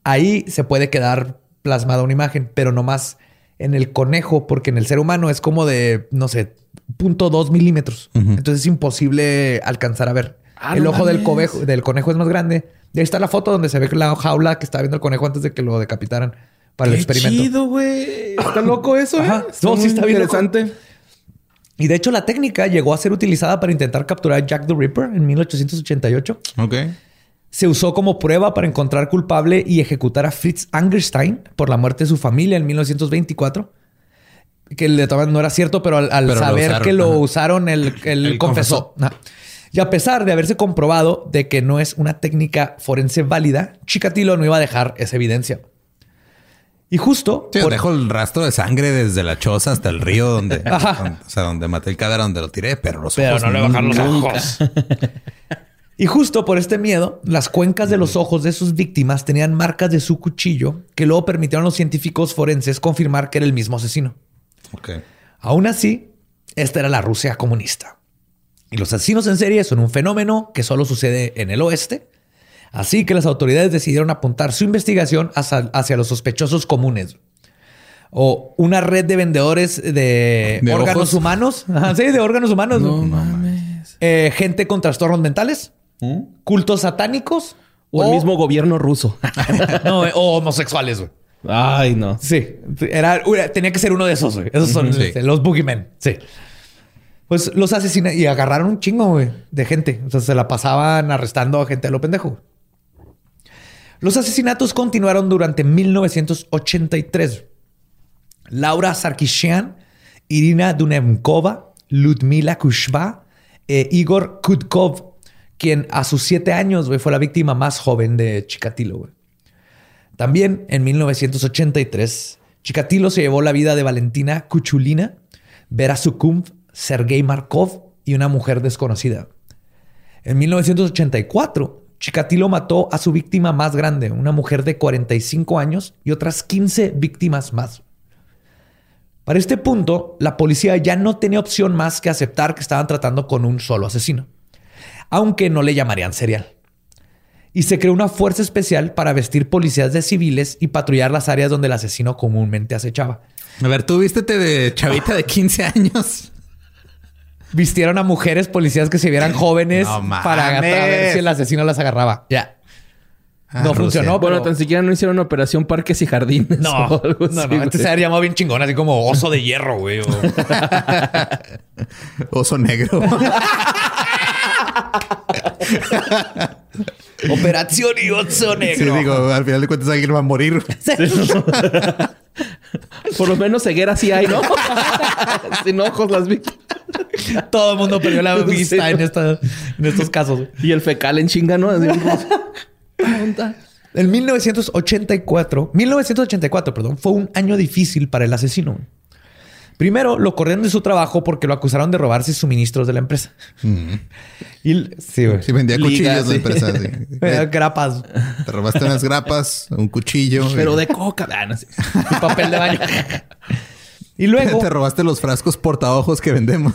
Ahí se puede quedar plasmada una imagen, pero no más en el conejo, porque en el ser humano es como de, no sé, 0.2 milímetros. Entonces es imposible alcanzar a ver. Ah, el no ojo del, cobejo- del conejo es más grande. Y ahí está la foto donde se ve la jaula que está viendo el conejo antes de que lo decapitaran para el Qué experimento. chido, güey. Está loco eso, ¿eh? Ajá. Está No, sí está bien loco. interesante. Y de hecho la técnica llegó a ser utilizada para intentar capturar a Jack the Ripper en 1888. Ok. Se usó como prueba para encontrar culpable y ejecutar a Fritz Angerstein por la muerte de su familia en 1924. Que le toman no era cierto, pero al, al Pero lo saber que lo ajá. usaron, él, él Él confesó. Y a pesar de haberse comprobado de que no es una técnica forense válida, Chikatilo no iba a dejar esa evidencia. Y justo Sí, por- dejo el rastro de sangre desde la choza hasta el río donde, o sea, donde maté el cadáver, donde lo tiré, pero los Pero ojos no le bajaron los ojos. y justo por este miedo, las cuencas de los ojos de sus víctimas tenían marcas de su cuchillo que luego permitieron a los científicos forenses confirmar que era el mismo asesino. Aún así, esta era la Rusia comunista. Y los asesinos en serie son un fenómeno que solo sucede en el oeste. Así que las autoridades decidieron apuntar su investigación hacia, hacia los sospechosos comunes. O una red de vendedores de, ¿De órganos ojos? humanos. Ajá, sí, de órganos humanos. No mames. Eh, gente con trastornos mentales, cultos satánicos O el mismo gobierno ruso. no, eh, o homosexuales. güey. Ay, no. Sí, era, tenía que ser uno de esos. güey. Esos son sí. este, los boogeymen. Sí. Pues los asesinaron y agarraron un chingo güey, de gente. O sea, se la pasaban arrestando a gente a lo pendejo. Los asesinatos continuaron durante 1983. Laura Sarkisian, Irina Dunenkova, Ludmila Kushba e Igor Kutkov, quien a sus siete años fue la víctima más joven de Chikatilo. También en 1983, Chikatilo se llevó la vida de Valentina Kuchulina, Vera Sukumv, Sergei Markov y una mujer desconocida. En 1984, Chikatilo mató a su víctima más grande, una mujer de 45 años y otras 15 víctimas más. Para este punto, la policía ya no tenía opción más que aceptar que estaban tratando con un solo asesino, aunque no le llamarían serial. Y se creó una fuerza especial para vestir policías de civiles y patrullar las áreas donde el asesino comúnmente acechaba. A ver, tú vístete de chavita de 15 años. Vistieron a mujeres policías que se vieran jóvenes No para mames. agarrar- a ver si el asesino las agarraba. Ya. Ah, no Rusia. funcionó. Bueno, pero- tan siquiera no hicieron operación parques y jardines. No, o algo no, así, no. Güey. se había llamado bien chingón, así como oso de hierro, güey. o- Oso negro. Operación y oso sí, negro. digo, al final de cuentas alguien va a morir. Por lo menos ceguera sí hay, ¿no? Sin ojos las vi. Todo el mundo perdió la vista Sí. en, esta- en estos casos. Y el fecal en chinga, ¿no? En 1984, 1984, perdón, fue un año difícil para el asesino. Primero, lo corrieron de su trabajo porque lo acusaron de robarse suministros de la empresa. Y l- sí, güey. Sí, vendía Liga, cuchillos la sí. empresa. sí. Eh, Grapas Te robaste unas grapas, un cuchillo. Pero y- de coca. Ah, no y papel de baño. y luego, Te robaste los frascos portaojos que vendemos.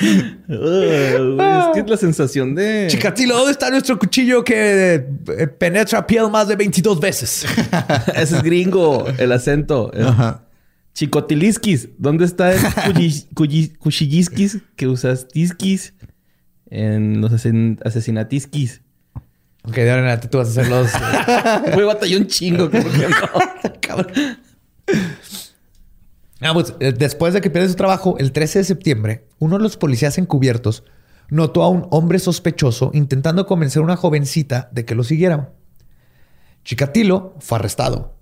Uh, es que es la sensación de... Chicatilo, ¿dónde está nuestro cuchillo que eh, penetra piel más de 22 veces? Ese es gringo, el acento. Ajá. Chicotiliskis. ¿Dónde está el cuchillisquis que usas tisquis en los asesinatiskis? ok, de ahora en adelante tú vas a hacer los... Güey, batallé un chingo. ¿cómo que no? Cabrón. Ah, pues, eh, después de que pierde su trabajo, el 13 de septiembre, uno de los policías encubiertos notó a un hombre sospechoso intentando convencer a una jovencita de que lo siguiera. Chikatilo fue arrestado.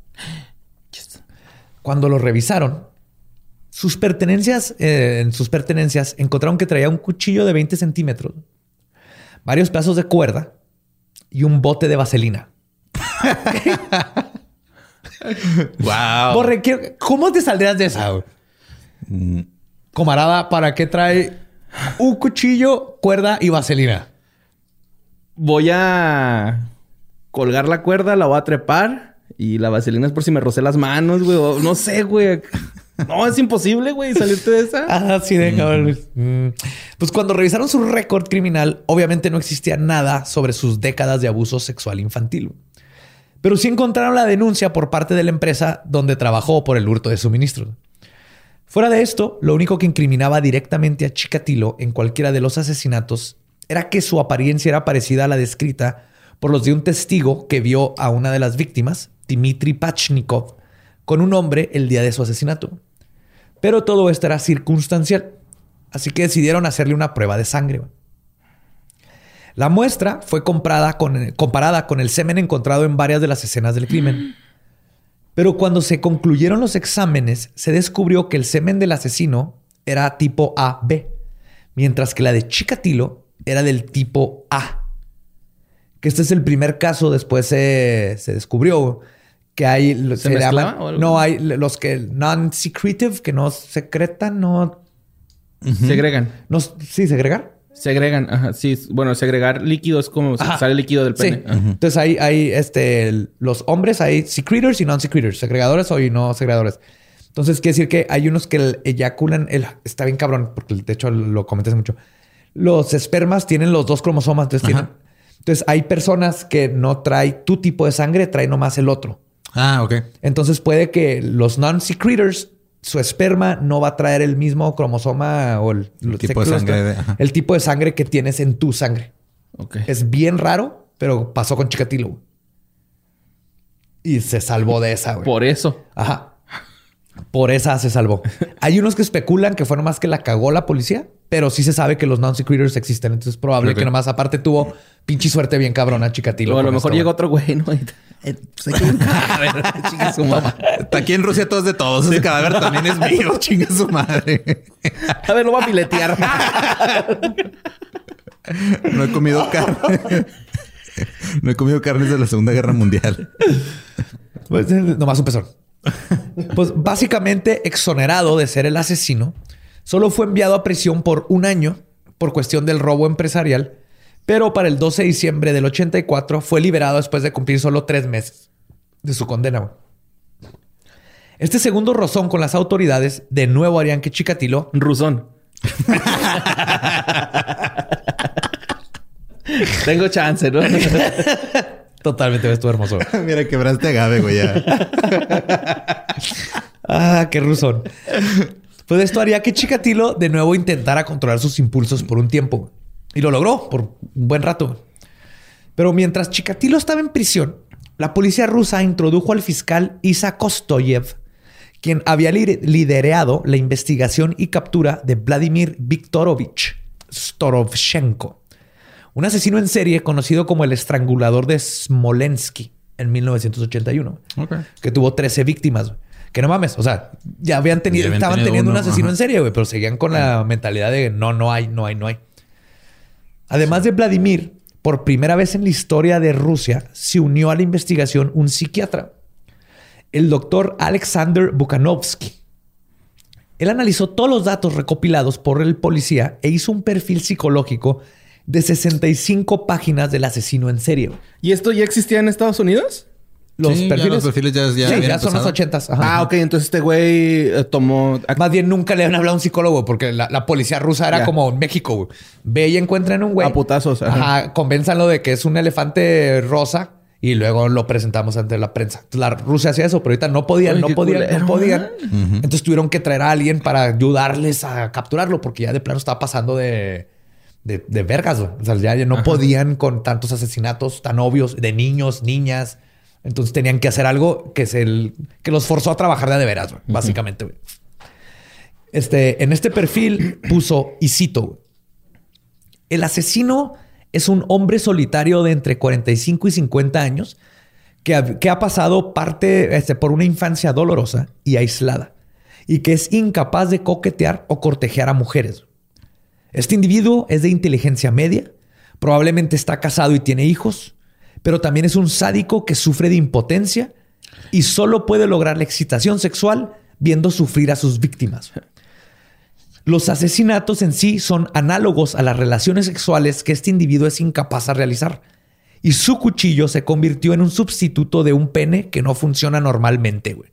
Cuando lo revisaron, sus pertenencias, eh, en sus pertenencias encontraron que traía un cuchillo de 20 centímetros, varios pedazos de cuerda y un bote de vaselina. Wow. Borre, ¿qué- ¿cómo te saldrías de esa? güey? Comarada, ¿para qué trae un cuchillo, cuerda y vaselina? Voy a colgar la cuerda, la voy a trepar y la vaselina es por si me rocé las manos, güey. No sé, güey. No, es imposible, güey, salirte de esa. Ah, sí, de cabrón. Mm. Pues cuando revisaron su récord criminal, obviamente no existía nada sobre sus décadas de abuso sexual infantil. Pero sí encontraron la denuncia por parte de la empresa donde trabajó por el hurto de suministros. Fuera de esto, lo único que incriminaba directamente a Chikatilo en cualquiera de los asesinatos era que su apariencia era parecida a la descrita por los de un testigo que vio a una de las víctimas, Dmitry Pachnikov, con un hombre el día de su asesinato. Pero todo esto era circunstancial, así que decidieron hacerle una prueba de sangre. La muestra fue comprada con- comparada con el semen encontrado en varias de las escenas del crimen. Pero cuando se concluyeron los exámenes, se descubrió que el semen del asesino era tipo AB, mientras que la de Chikatilo era del tipo A. Que este es el primer caso, después se, se descubrió que hay... ¿Se o algo? no, hay los que non-secretive, que no secretan, no... Segregan. no sí, segregar. Segregan, ajá, sí. Bueno, segregar líquido es como Ajá. sale líquido del Sí. pene. Ajá. Entonces hay, hay este, los hombres, hay secretors y non-secretors, segregadores o y no segregadores. Entonces quiere decir que hay unos que eyaculan, el, está bien cabrón, porque de hecho lo comenté hace mucho. Los espermas tienen los dos cromosomas, entonces, tienen- entonces hay personas que no trae tu tipo de sangre, trae nomás el otro. Ah, ok. Entonces puede que los non-secretors, su esperma no va a traer el mismo cromosoma o el, El tipo de sangre de- el tipo de sangre que tienes en tu sangre. Ok. Es bien raro, pero pasó con Chikatilo. güey. Y se salvó de esa, güey. Por eso. Ajá. Por esa se salvó. Hay unos que especulan que fue nomás que la cagó la policía, pero sí se sabe que los non-secretors existen. Entonces es probable que nomás aparte tuvo pinche suerte bien cabrona Chikatilo. O a lo mejor llega otro güey, ¿no? Eh, pues hay que- A ver, chingue su madre. Aquí en Rusia todo es de todos. Ese cadáver también es mío. Chinga su madre. A ver, lo va a filetear. No he comido carne. No he comido carnes de la Segunda Guerra Mundial. Pues, eh, nomás un pezón. Pues básicamente exonerado de ser el asesino, solo fue enviado a prisión por un año por cuestión del robo empresarial, pero para el 12 de diciembre del 84 fue liberado después de cumplir solo tres meses de su condena. Este segundo rozón con las autoridades de nuevo harían que Chikatilo Rusón. Tengo chance, ¿no? totalmente estuvo hermoso. güey. Mira, quebraste agave, güey. Ya. Ah, qué rusón. Pues esto haría que Chikatilo de nuevo intentara controlar sus impulsos por un tiempo. Y lo logró por un buen rato. Pero mientras Chikatilo estaba en prisión, la policía rusa introdujo al fiscal Isa Kostoyev, quien había li- liderado la investigación y captura de Vladimir Viktorovich Storovchenko, un asesino en serie conocido como el estrangulador de Smolensky en 1981, Ok. que tuvo 13 víctimas. Que no mames, o sea, ya habían tenido, Ya habían estaban tenido teniendo un asesino ajá. en serie, güey, pero seguían con la mentalidad de no, no hay, no hay, no hay. Además de Vladimir, por primera vez en la historia de Rusia, se unió a la investigación un psiquiatra, el doctor Alexander Bukhanovsky. Él analizó todos los datos recopilados por el policía e hizo un perfil psicológico de 65 páginas del asesino en serie. ¿Y esto ya existía en Estados Unidos? Los Sí, ya perfiles, los perfiles ya- ya Sí, ya son los. 80s. ajá. Ah, ok. Entonces este güey eh, tomó... Más bien nunca le han hablado a un psicólogo porque la, la policía rusa era Ya. como en México. güey. Ve y encuentran un güey. A putazos, ajá. Ajá. Convénzanlo de que es un elefante rosa y luego lo presentamos ante la prensa. Entonces, la Rusia hacía eso, pero ahorita no podían, Ay, no podían, culero, no podían. ¿eh? Entonces tuvieron que traer a alguien para ayudarles a capturarlo porque ya de plano estaba pasando de, de, de vergas. güey. O sea, ya, ya no podían con tantos asesinatos tan obvios de niños, niñas. Entonces tenían que hacer algo que, se el- que los forzó a trabajar de de veras, güey, básicamente. güey. Este, en este perfil puso, y cito, güey, el asesino es un hombre solitario de entre 45 y 50 años que ha, que ha pasado parte este, por una infancia dolorosa y aislada y que es incapaz de coquetear o cortejear a mujeres. Este individuo es de inteligencia media, probablemente está casado y tiene hijos, pero también es un sádico que sufre de impotencia y solo puede lograr la excitación sexual viendo sufrir a sus víctimas. Los asesinatos en sí son análogos a las relaciones sexuales que este individuo es incapaz de realizar. Y su cuchillo se convirtió en un sustituto de un pene que no funciona normalmente, güey.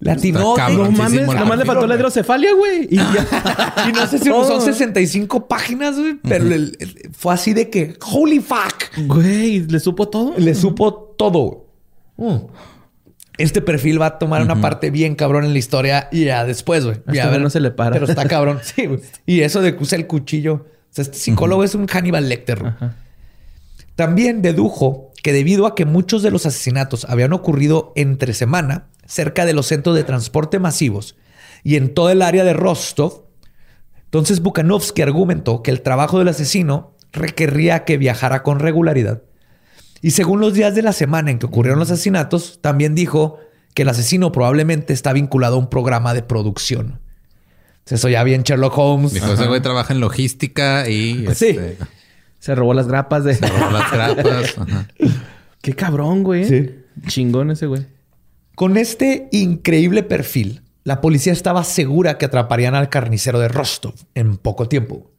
Latino. No mames, nomás le faltó la hidrocefalia, güey. Y ya. Y no sé si son 65 páginas, güey, pero el- el- fue así de que, holy fuck, Güey, ¿le supo todo? le supo todo. Mm. Este perfil va a tomar una parte bien cabrón en la historia y ya después, güey. A Ya güey ver- no se le para. Pero está cabrón. Sí, güey. Y eso de que usa el cuchillo. O sea, este psicólogo es un Hannibal Lecter. También dedujo que debido a que muchos de los asesinatos habían ocurrido entre semana cerca de los centros de transporte masivos y en todo el área de Rostov, entonces Bukhanovsky argumentó que el trabajo del asesino requería que viajara con regularidad. Y según los días de la semana en que ocurrieron los asesinatos, también dijo que el asesino probablemente está vinculado a un programa de producción. Eso ya bien Sherlock Holmes. Dijo, ese güey trabaja en logística y Sí. este, Se robó las grapas de... se robó las grapas. Ajá. Qué cabrón, güey. Sí. Chingón ese güey. Con este increíble perfil, la policía estaba segura que atraparían al carnicero de Rostov en poco tiempo.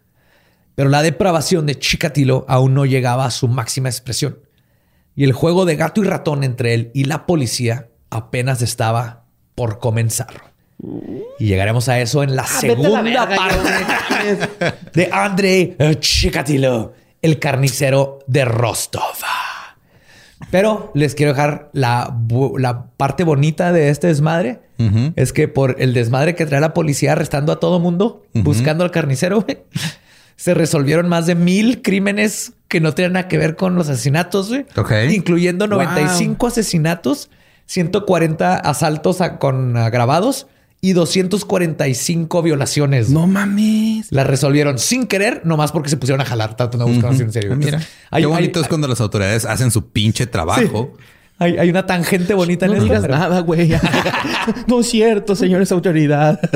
Pero la depravación de Chikatilo aún no llegaba a su máxima expresión. Y el juego de gato y ratón entre él y la policía apenas estaba por comenzar. Y llegaremos a eso en la segunda parte de Andrei Chikatilo, el carnicero de Rostov. Pero les quiero dejar la, la parte bonita de este desmadre. Es que por el desmadre que trae la policía arrestando a todo mundo, buscando al carnicero, güey, se resolvieron más de mil crímenes que no tienen nada que ver con los asesinatos, güey. Ok. Incluyendo 95 asesinatos, 140 asaltos a- con agravados y 245 violaciones. No mames. Las resolvieron sin querer, nomás porque se pusieron a jalar tratando de buscar así en serio. Ah, Mira, Hay- qué bonito hay- es cuando las autoridades hacen su pinche trabajo. Hay, hay una tangente bonita en No esto, digas pero- nada, güey. no es cierto, señores autoridad.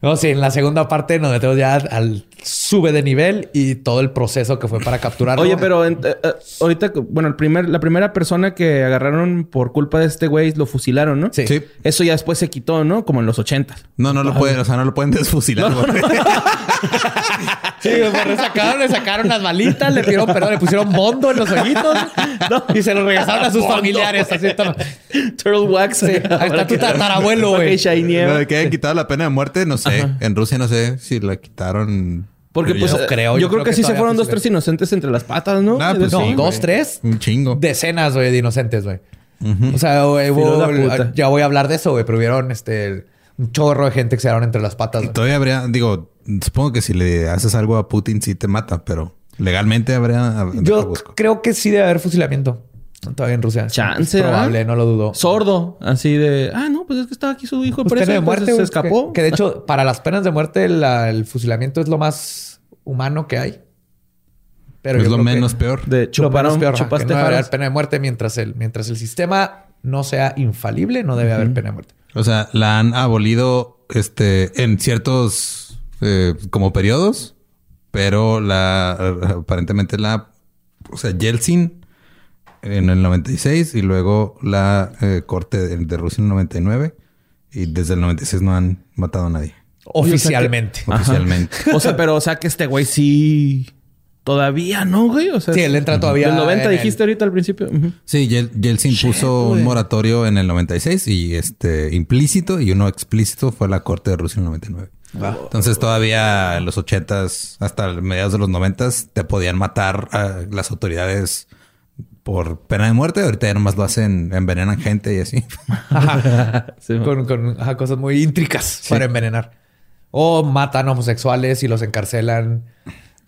No, sí, en la segunda parte nos metemos ya al sube de nivel y todo el proceso que fue para capturarlo. Oye, pero en- eh, eh, ahorita, bueno, el primer, la primera persona que agarraron por culpa de este güey lo fusilaron, ¿no? Sí. Sí. Eso ya después se quitó, ¿no? Como en los 80. No, no lo pueden, o sea, no lo pueden desfusilar. güey. Sí, pues le sacaron, le sacaron las balitas, le pidieron perdón, le pusieron bondo en los ojitos ¿no? y se lo regresaron a sus familiares. Así todo. Turtle wax. Sí, ahí está tu tatarabuelo, güey. que hayan quitado la pena de muerte, no sé. En Rusia no sé si la quitaron. Porque pues yo eh, creo, yo, yo creo creo que, que sí se fueron dos, fusilan. tres inocentes entre las patas, ¿no? Ah, pues No, sí, dos, tres. Un chingo. Decenas, güey, de inocentes, güey. O sea, güey, Filo de hubo- ya voy a hablar de eso, güey, pero hubieron este, un chorro de gente que se quedaron entre las patas. güey. Todavía habría, digo, supongo que si le haces algo a Putin sí te mata, pero Legalmente habría. Yo creo que sí debe haber fusilamiento. Todavía en Rusia. Chance, Es probable, ¿verdad? no lo dudo. Sordo, así de, ah, no, pues es que estaba aquí su hijo, Pues por eso pena de muerte, se escapó. Que, que de hecho, para las penas de muerte, la- el fusilamiento es lo más humano que hay. Pero es lo que- menos peor. de lo menos peor, chupaste que no debe haber pena de muerte mientras el, mientras el sistema no sea infalible, no debe haber pena de muerte. O sea, la han abolido este, en ciertos eh, como periodos, pero la aparentemente la, o sea, Yeltsin en el 96 y luego la eh, corte de, de Rusia en el 99 y desde el 96 no han matado a nadie Oficialmente. oficialmente. O sea, pero o sea que este güey sí todavía no, güey. O sea, Sí, él entra todavía Del 90 en el- dijiste ahorita al principio. Ujú. Sí, Yel- Yeltsin puso un moratorio en el 96 y este implícito y uno explícito fue la corte de Rusia en el 99. Entonces todavía en los 80s hasta mediados de los 90s te podían matar a las autoridades por pena de muerte. Ahorita ya nomás lo hacen, envenenan gente y así. Sí, con, con ajá, cosas muy íntricas para envenenar. O matan homosexuales y los encarcelan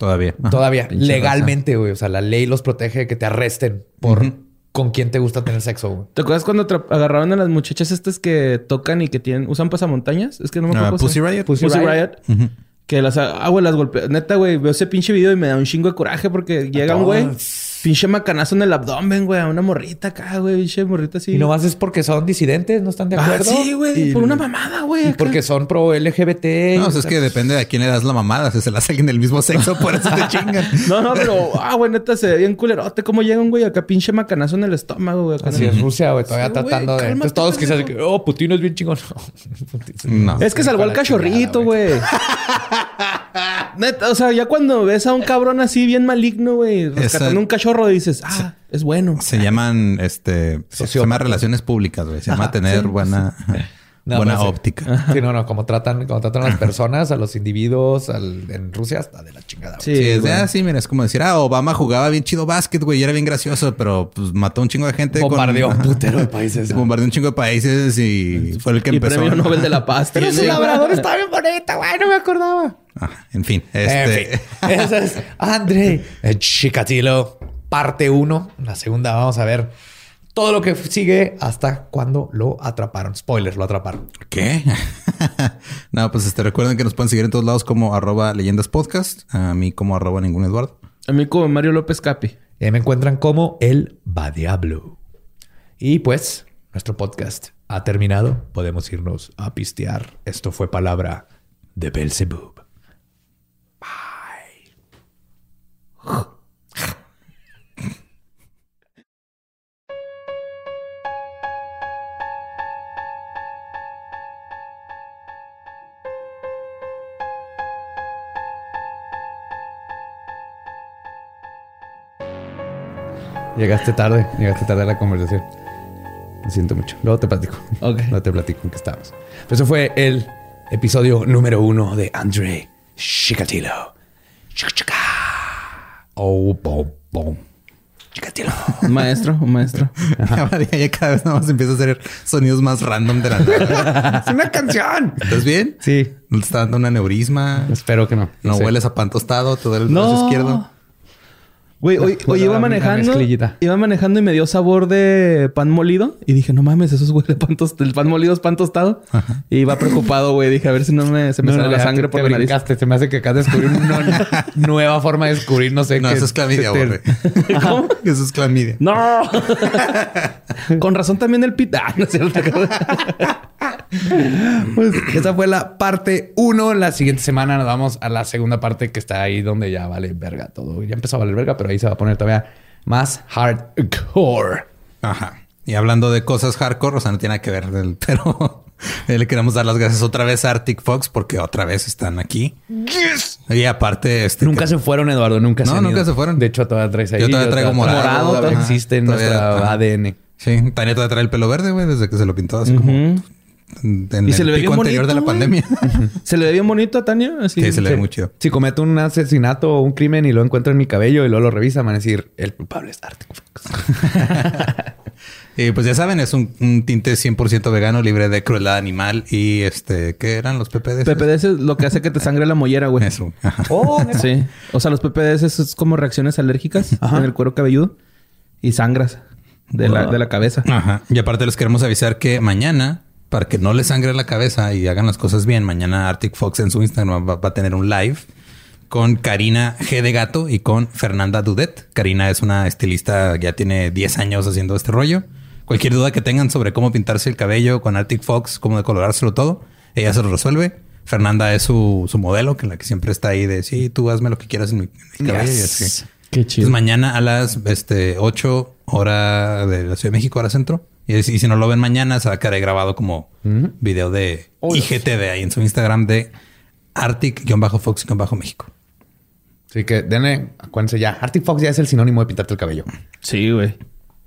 Todavía. Todavía pinche legalmente, güey. O sea, la ley los protege de que te arresten por con quién te gusta tener sexo, güey. ¿Te acuerdas cuando agarraron a las muchachas estas que tocan y que tienen usan pasamontañas? Es que no me acuerdo. Ah, Pussy. Riot. Pussy, Pussy Riot. Que las, ah, güey, las golpeé. Neta, güey, veo ese pinche video y me da un chingo de coraje porque llega un güey, pinche macanazo en el abdomen, güey, a una morrita acá, güey, pinche morrita así. Y nomás es porque son disidentes, no están de Ah, acuerdo. sí, güey, Y- por una mamada, güey. Y acá. porque son pro LGBT. No, o sea, es que depende de a quién le das la mamada. Si se la hace alguien del mismo sexo, por eso te chingan. No, no, pero, ah, güey, neta, se ve bien culerote. ¿Cómo llega un güey acá, pinche macanazo en el estómago, güey? Así es Rusia, güey. Todavía Sí, güey, tratando de. Entonces todos quizás de que, oh, Putin es bien chingón. No. Es que salvó al cachorrito, güey. Neta, o sea, ya cuando ves a un cabrón así bien maligno, güey, rescatando Esa- un cachorro, dices, ah, es bueno. Se llaman, este, se llama relaciones públicas, güey. Se llama tener buena, No, buena sí. óptica. Sí, no, no. Como tratan, como tratan a las personas, a los individuos, al- en Rusia, está de la chingada. güey. Sí, es ah, sí, mira, es como decir, ah, Obama jugaba bien chido básquet, güey, y era bien gracioso, pero pues mató un chingo de gente. con- Bombardeó un Ajá. putero de países. Bombardeó un chingo de países y fue el que Y empezó. premio Nobel de la Paz. Pero güey. labrador está bien bonita, güey. No me acordaba. Ah, en fin, En este. fin, esa es André Chikatilo, parte 1. La segunda vamos a ver todo lo que sigue hasta cuando lo atraparon. Spoilers, lo atraparon. ¿Qué? no, pues este, recuerden que nos pueden seguir en todos lados como arroba leyendas podcast, a mí como arroba ningún Eduardo. A mí como Mario López Capi. Y ahí me encuentran como el Badiablo. Y pues, nuestro podcast ha terminado. Podemos irnos a pistear. Esto fue palabra de Belzebub. Llegaste tarde, llegaste tarde a la conversación. Lo siento mucho. Luego te platico. Ok. Luego te platico en qué estamos. Pero eso fue el episodio número uno de Andre Chikatilo. Chica, chica. Oh, bom, bom. Chikatilo. Un maestro, un maestro. Ya cada vez nada más empieza a hacer sonidos más random de la nada. ¡Es una canción! ¿Estás bien? Sí. ¿No te está dando un aneurisma? Espero que no. ¿No sé. hueles a pan tostado? ¿Te duele el brazo izquierdo? Güey, hoy, hoy iba manejando. Iba manejando y me dio sabor de pan molido. Y dije, no mames, eso es güey de pan tostado. El pan molido es pan tostado. Y iba preocupado, güey. Dije, a ver si no me, se me No, no, sale la sangre te- por te la nariz. Se me hace que acá descubrir una nueva forma de descubrir, no sé No, qué. eso es clamidia, güey. Eso es clamidia. ¡No! Con razón también el pita. Ah, no es cierto. Pues esa fue la parte uno. La siguiente semana nos vamos a la segunda parte que está ahí donde ya vale verga todo. Ya empezó a valer verga, pero ahí se va a poner todavía más hardcore. Ajá. Y hablando de cosas hardcore, o sea, no tiene nada que ver, pero eh, le queremos dar las gracias otra vez a Arctic Fox porque otra vez están aquí. Y aparte, este. Nunca que- se fueron, Eduardo. Nunca No, se han nunca ido. se fueron. De hecho, todavía traes ahí. Yo todavía traigo morado, todavía ajá. existe en Todavía, nuestra ajá. ADN. Sí, Tania todavía trae el pelo verde, güey, desde que se lo pintó así como en Y el se le ve pico bien anterior de la bonito, pandemia. ¿Se le ve bien bonito a Tania? Así. Sí, se le ve muy chido. Si cometo un asesinato o un crimen y lo encuentro en mi cabello y luego lo revisa, van a decir, el culpable es Arctic Fox. Y pues ya saben, es un, un tinte 100% vegano, libre de crueldad animal y este, ¿qué eran los PPDs? PPDS es lo que hace que te sangre la mollera, güey. Eso. Oh. Sí. O sea, los PPDS es como reacciones alérgicas en el cuero cabelludo y sangras de la, de la cabeza. Ajá. Y aparte les queremos avisar que mañana, para que no les sangre la cabeza y hagan las cosas bien, mañana Arctic Fox en su Instagram va, va a tener un live con Karina G de Gato y con Fernanda Dudet. Karina es una estilista, ya tiene 10 años haciendo este rollo. Cualquier duda que tengan sobre cómo pintarse el cabello con Arctic Fox, cómo decolorárselo todo, ella se lo resuelve. Fernanda es su, su modelo, que la que siempre está ahí de sí, tú hazme lo que quieras en mi, en mi cabello. Y así. Qué Entonces mañana a las este, 8 hora de la Ciudad de México, hora centro. Y, y si no lo ven mañana, se va a quedar ahí grabado como video de IGTV ahí en su Instagram de Arctic-Fox-México. Así que denle, acuérdense ya. Arctic Fox ya es el sinónimo de pintarte el cabello. Sí, güey.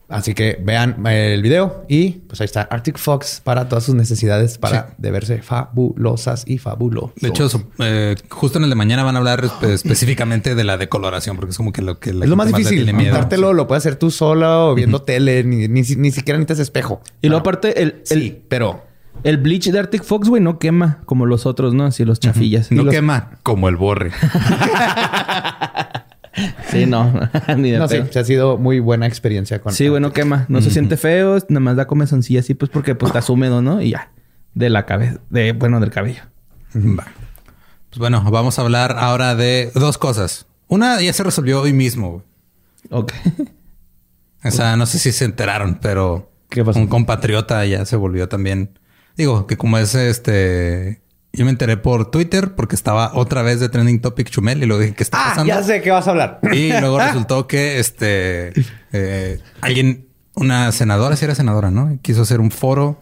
Así que vean el video y pues ahí está Arctic Fox para todas sus necesidades para de verse fabulosas y fabulosos. De hecho, eh, justo en el de mañana van a hablar espe- específicamente de la decoloración, porque es como que lo que la es lo más difícil. miedo. Pintártelo lo puedes hacer tú solo o viendo tele, ni, ni, ni siquiera necesitas espejo. Y luego aparte, el, el, sí, pero el bleach de Arctic Fox, güey, no quema como los otros, ¿no? Así los chafillas. No Y los- quema como el borre. Sí, no. Ni de no sé, pedo. se ha sido muy buena experiencia con Sí, güey, no quema. No se siente feo. Nada más da comezoncilla así, pues porque pues estás húmedo, ¿no? Y ya. De la cabeza. De, bueno, del cabello. Va. Pues bueno, vamos a hablar ahora de dos cosas. Una ya se resolvió hoy mismo. güey. Ok. O sea, no sé si se enteraron, pero ¿Qué pasó? un compatriota ya se volvió también. Digo que como es este, yo me enteré por Twitter porque estaba otra vez de trending topic Chumel y luego dije que está Ah, pasando. ya sé qué vas a hablar. Y luego resultó que este eh, alguien, una senadora, si era senadora, ¿no? Quiso hacer un foro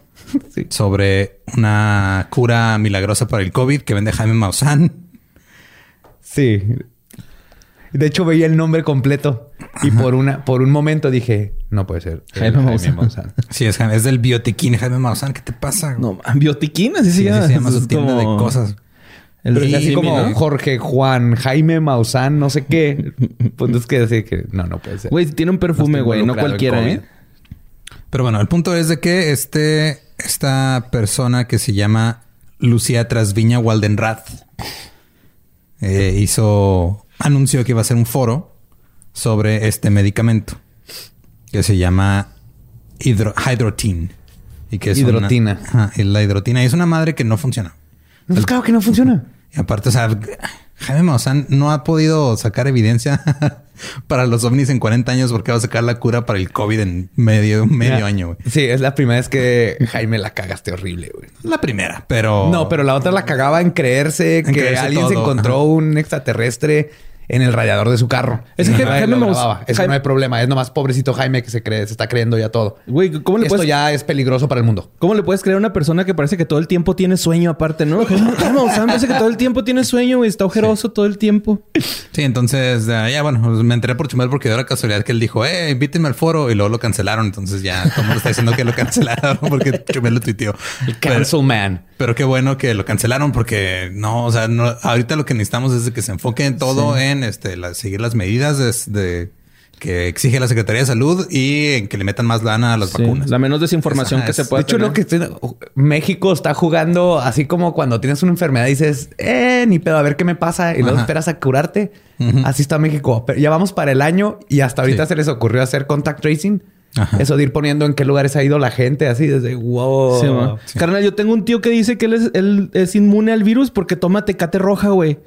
Sí. sobre una cura milagrosa para el COVID que vende Jaime Maussan. Sí. De hecho, veía el nombre completo y por una, por un momento dije, no puede ser. el Jaime Maussan. Maussan. Sí, es, Jaime- es del biotiquín Jaime Maussan. ¿Qué te pasa? No, biotiquín, así se Sí, llama. así se llama su tienda de cosas. El Pero es así como ¿no? Jorge Juan Jaime Maussan, no sé qué. Pues es que decir que no, no puede ser. Güey, tiene un perfume, está güey. No cualquiera. ¿eh? Pero bueno, el punto es de que este, esta persona que se llama Lucía Trasviña Waldenrath eh, hizo, anunció que iba a hacer un foro sobre este medicamento que se llama hidro, Hydrotin. Y que es una- Hidrotina. Ajá, y la hidrotina. Y es una madre que no funciona. Pues claro que no funciona. Y aparte, o sea, Jaime Maussan no ha podido sacar evidencia para los ovnis en 40 años porque va a sacar la cura para el COVID en medio, medio Mira, año, güey. Sí, es la primera vez que Jaime la cagaste horrible, güey. La primera, pero... No, pero la otra la cagaba en creerse que creerse alguien se encontró ajá. un extraterrestre en el radiador de su carro. Es que Y Jaime- grababa. Eso Jaime- no hay problema. Es nomás pobrecito Jaime que se cree, se está creyendo ya todo. Güey, ¿cómo le, Esto puedes, ya es peligroso para el mundo. ¿cómo le puedes creer a una persona que parece que todo el tiempo tiene sueño aparte, no? Jaime Maussan parece que todo el tiempo tiene sueño, güey. Está ojeroso todo el tiempo. Sí, entonces eh, ya bueno, pues, me enteré por Chumel porque dio la casualidad que él dijo, eh, invítenme al foro y luego lo cancelaron. Entonces ya todo el mundo está diciendo que lo cancelaron porque Chumel lo tuiteó. Pero, Cancel man. pero qué bueno que lo cancelaron porque no, o sea, no, ahorita lo que necesitamos es de que se enfoque en todo en este, la- seguir las medidas de, de- que exige la Secretaría de Salud y en que le metan más lana a las Sí, vacunas. La menos desinformación que se pueda De hecho, tener. lo que estoy- México está jugando así como cuando tienes una enfermedad y dices, eh, ni pedo, a ver qué me pasa. Y luego Ajá. esperas a curarte. Así está México. Pero ya vamos para el año y hasta ahorita Sí. se les ocurrió hacer contact tracing. Ajá. Eso de ir poniendo en qué lugares ha ido la gente, así desde wow. Sí. Carnal, yo tengo un tío que dice que él es, él es inmune al virus porque toma tecate roja, güey.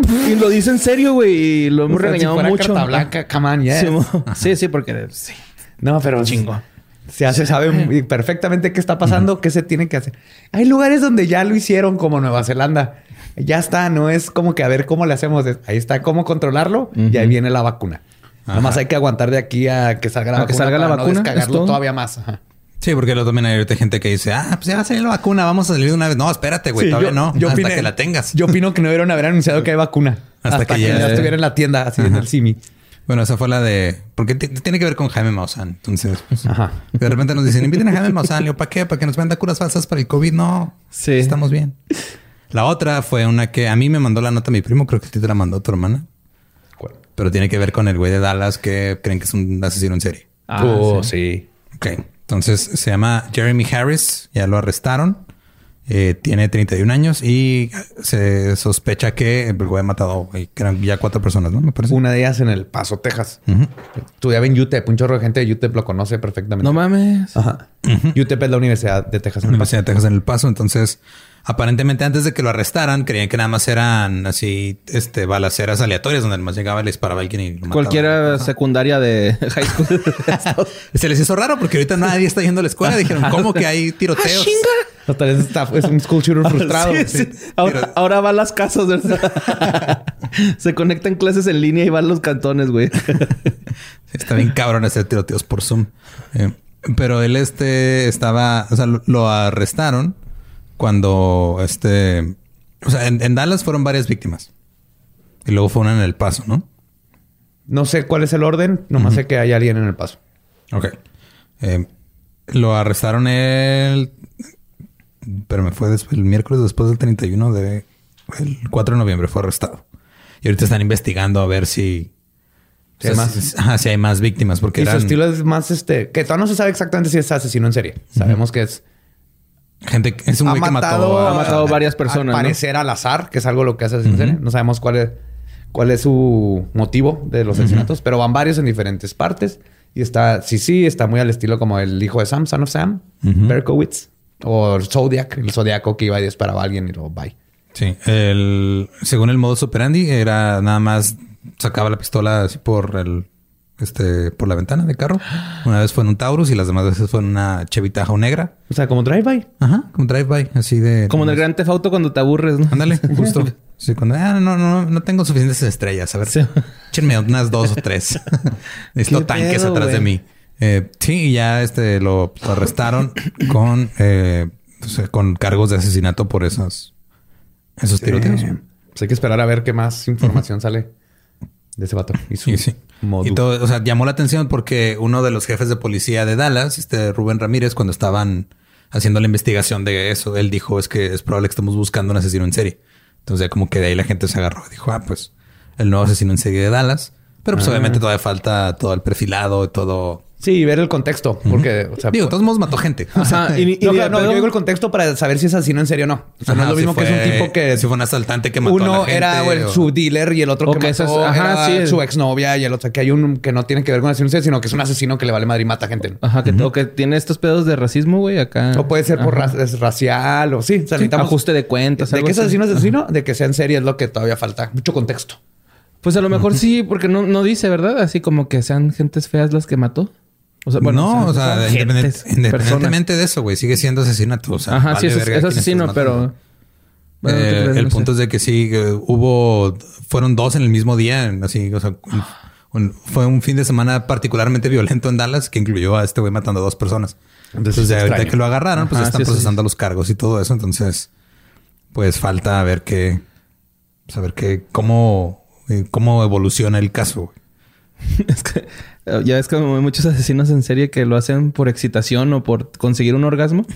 Y lo dice en serio, güey. Y lo hemos O sea, si regañado fuera mucho. carta blanca, come on, yes. Sí, sí, porque sí. No, pero Chingo. Se sabe muy perfectamente qué está pasando, qué se tiene que hacer. Hay lugares donde ya lo hicieron, como Nueva Zelanda. Ya está, no es como que a ver cómo le hacemos. Ahí está cómo controlarlo y ahí viene la vacuna. Nada más hay que aguantar de aquí a que salga la A vacuna. que salga para no todavía más. Ajá. Sí, porque luego también hay gente que dice, ah, pues ya va a salir la vacuna, vamos a salir de una vez. No, espérate, güey, Sí, todavía yo- no. yo hasta opiné- que la tengas. Yo opino que no debieron haber anunciado que hay vacuna. Hasta Hasta, que que, ya- ya estuviera en la tienda, así en el Simi. Bueno, esa fue la de... Porque tiene que ver con Jaime Maussan. Entonces, pues, Ajá. de repente nos dicen, inviten a Jaime Maussan. Yo, ¿para qué? ¿Para que nos venda curas falsas para el COVID? No. Sí. Estamos bien. La otra fue una que a mí me mandó la nota mi primo. Creo que a ti te la mandó tu hermana. Pero tiene que ver con el güey de Dallas que creen que es un asesino en serie. Ah, oh, sí. sí. Ok. Entonces se llama Jeremy Harris, ya lo arrestaron. Eh, tiene 31 años y se sospecha que el güey ha matado eran ya cuatro personas, ¿no? Me parece. Una de ellas en El Paso, Texas. Estudiaba en UTEP. Un chorro de gente de UTEP lo conoce perfectamente. No mames. Ajá. UTEP es la Universidad de Texas. en la El Paso. Universidad de Texas en El Paso. Entonces, aparentemente antes de que lo arrestaran, creían que nada más eran así, este, balaceras aleatorias donde más llegaba y le disparaba a alguien y lo mataba. Cualquiera secundaria de high school. Se les hizo raro porque ahorita nadie está yendo a la escuela. Dijeron, ¿cómo que hay tiroteos? O tal vez está- es un school shooter frustrado. Sí, sí. Ahora, ahora va a las casas, ¿verdad? Se conectan clases en línea y van los cantones, güey. Está bien cabrón hacer tiroteos por Zoom. Eh, pero él este estaba, o sea, lo, lo arrestaron cuando este, o sea, en, en Dallas fueron varias víctimas. Y luego fue una en El Paso, ¿no? No sé cuál es el orden. Nomás sé que hay alguien en El Paso. Ok. Eh, lo arrestaron el... Pero me fue después, el miércoles después del 31 de... El 4 de noviembre fue arrestado. Y ahorita están investigando a ver si... Si hay o sea, más. si- ajá, si hay más víctimas. Porque Y su estilo es más este... Que todavía no se sabe exactamente si es asesino en serie. Sabemos que es... gente... Es un ha güey que mató... matado, a- ha matado varias personas, ¿no? Al parecer al azar, que es algo lo que hace en serie. No sabemos cuál es, cuál es su motivo de los asesinatos, pero van varios en diferentes partes. Y está, sí, sí, está muy al estilo como el hijo de Sam, Son of Sam, Berkowitz, o el Zodiac, el Zodiaco que iba y disparaba a alguien y lo bye. Sí, el, según el modus operandi era nada más sacaba la pistola así por el este por la ventana del carro. Una vez fue en un Taurus y las demás veces fue en una Chevy Tahoe negra. O sea, como drive-by. Ajá, como drive-by, así de Como en el Gran Auto cuando te aburres, ¿no? Ándale, justo. Sí, cuando ah, no, no, no tengo suficientes estrellas. A ver, Sí. échenme unas dos o tres. Necesito ¿Qué tanques pedo, atrás de mí. Eh, sí, y ya este lo, lo arrestaron con, eh, pues, con cargos de asesinato por esos, esos tiroteos. Eh, pues hay que esperar a ver qué más información sale de ese vato. Y su Sí, sí. Modu. Y todo, o sea, llamó la atención porque uno de los jefes de policía de Dallas, este Rubén Ramírez, cuando estaban haciendo la investigación de eso, él dijo es que es probable que estemos buscando un asesino en serie. Entonces, como que de ahí la gente se agarró y dijo, ah, pues el nuevo asesino en serie de Dallas. Pero pues obviamente todavía falta todo el perfilado, todo. Sí, ver el contexto. Porque, o sea, Digo, por- todos modos mató gente. Ajá, y, y no, claro, no, pedo- yo digo el contexto para saber si es asesino en serio o no. O sea, no es lo si mismo que es un tipo que... Si fue un asaltante que mató a uno la gente. era el- o- su dealer y el otro O que, mató es- ajá, era sí. su exnovia y el otro que hay uno que no tiene que ver con asesino en serie, sino que es un asesino que le vale madre y mata gente. Ajá, que, o que tiene estos pedos de racismo, güey, acá. O puede ser por Ajá. ra- es racial o sí. O sea, Sí, ajuste de cuentas. ¿De algo qué asesino es asesino? De que sea en serie es lo que todavía falta. Mucho contexto. Pues a lo mejor sí, porque no, no dice, ¿verdad? Así como que sean gentes feas las que mató. O sea, bueno, no, o sea, independientemente de eso, güey, sigue siendo asesinato. O sea, Ajá, vale sí, es, asesino, pero... Bueno, ¿tú Eh, el No punto sé. es de que sí, eh, hubo, fueron dos en el mismo día, así, o sea, un- un- fue un fin de semana particularmente violento en Dallas que incluyó a este güey matando a dos personas. Entonces, de ahorita que lo agarraron, pues Ajá, están sí, sí, procesando los cargos y todo eso. Entonces, pues falta ver qué, saber qué, cómo, eh, cómo evoluciona el caso. güey. Es que ya ves como hay muchos asesinos en serie que lo hacen por excitación o por conseguir un orgasmo.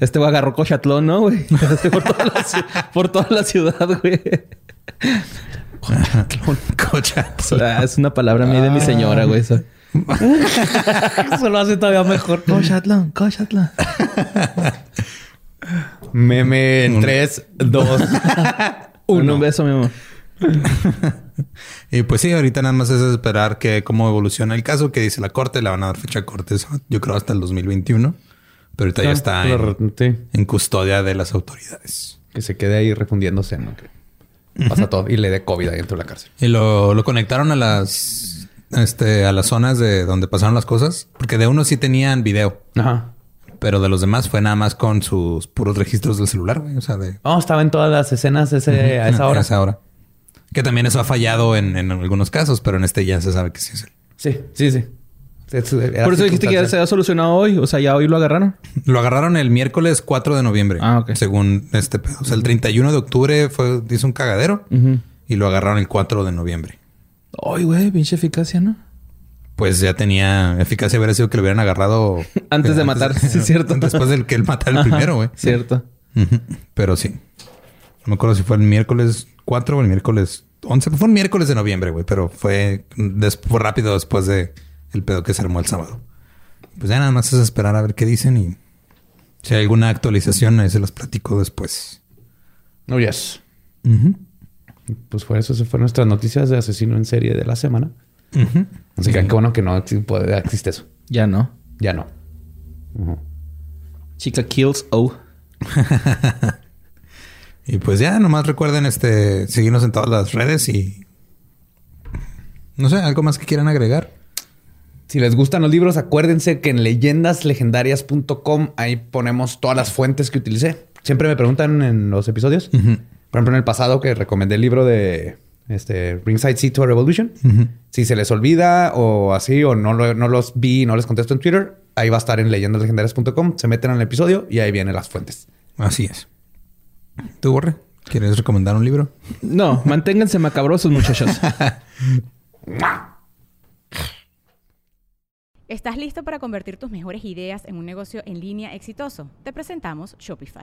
Este güey agarró cochatlón, ¿no, güey? Así por, toda la, por toda la ciudad, güey. Cochatlón. Ah, es una palabra a mí de mi señora, güey. eso. Eso lo hace todavía mejor. Cochatlón, cochatlón. Meme en 3, 2, Un beso, mi amor. Y pues sí, ahorita nada más es esperar que cómo evoluciona el caso, que dice la corte, le van a dar fecha de corte, yo creo hasta el 2021. Pero ahorita ya está en, Sí. en custodia de las autoridades. Que se quede ahí refundiéndose, ¿no? Que pasa todo y le dé COVID ahí dentro de la cárcel. Y lo, lo conectaron a las este, a las zonas de donde pasaron las cosas, porque de uno sí tenían video, Ajá. pero de los demás fue nada más con sus puros registros del celular, güey. O sea, de Oh, estaba en todas las escenas ese, a esa hora. A esa hora. Que también eso ha fallado en, en algunos casos, pero en este ya se sabe que sí es él. Sí, sí, sí. Era Por eso dijiste que ya se ha solucionado hoy. O sea, ya hoy lo agarraron. Lo agarraron el miércoles 4 de noviembre. Ah, ok. Según este pedo. O sea, el 31 de octubre fue, hizo un cagadero y lo agarraron el 4 de noviembre. Ay, güey, pinche eficacia, ¿no? Pues ya tenía eficacia hubiera sido que lo hubieran agarrado Antes de matar, sí, es cierto. Después del que él matara el primero, güey. Cierto. Pero sí. No me acuerdo si fue el miércoles 4 o el miércoles 11. Fue un miércoles de noviembre, güey. Pero fue, des- fue rápido después de el pedo que se armó el sábado. pues ya nada más es esperar a ver qué dicen y si hay alguna actualización, ahí se los platico después. Oh, yes. Pues por eso se fueron nuestras noticias de asesino en serie de la semana. Así que qué bueno que no existe eso. Ya no. Ya no. Chica kills O. y pues ya, nomás recuerden este seguirnos en todas las redes y no sé, algo más que quieran agregar. Si les gustan los libros, acuérdense que en leyendaslegendarias.com ahí ponemos todas las fuentes que utilicé. Siempre me preguntan en los episodios. Por ejemplo, en el pasado que recomendé el libro de este, Ringside Sea to a Revolution. Si se les olvida o así, o no, no los vi y no les contesto en Twitter, ahí va a estar en leyendaslegendarias.com. Se meten en el episodio y ahí vienen las fuentes. Así es. ¿Tú, Borre? ¿Quieres recomendar un libro? No, manténganse macabrosos, muchachos. ¿Estás listo para convertir tus mejores ideas en un negocio en línea exitoso? Te presentamos Shopify.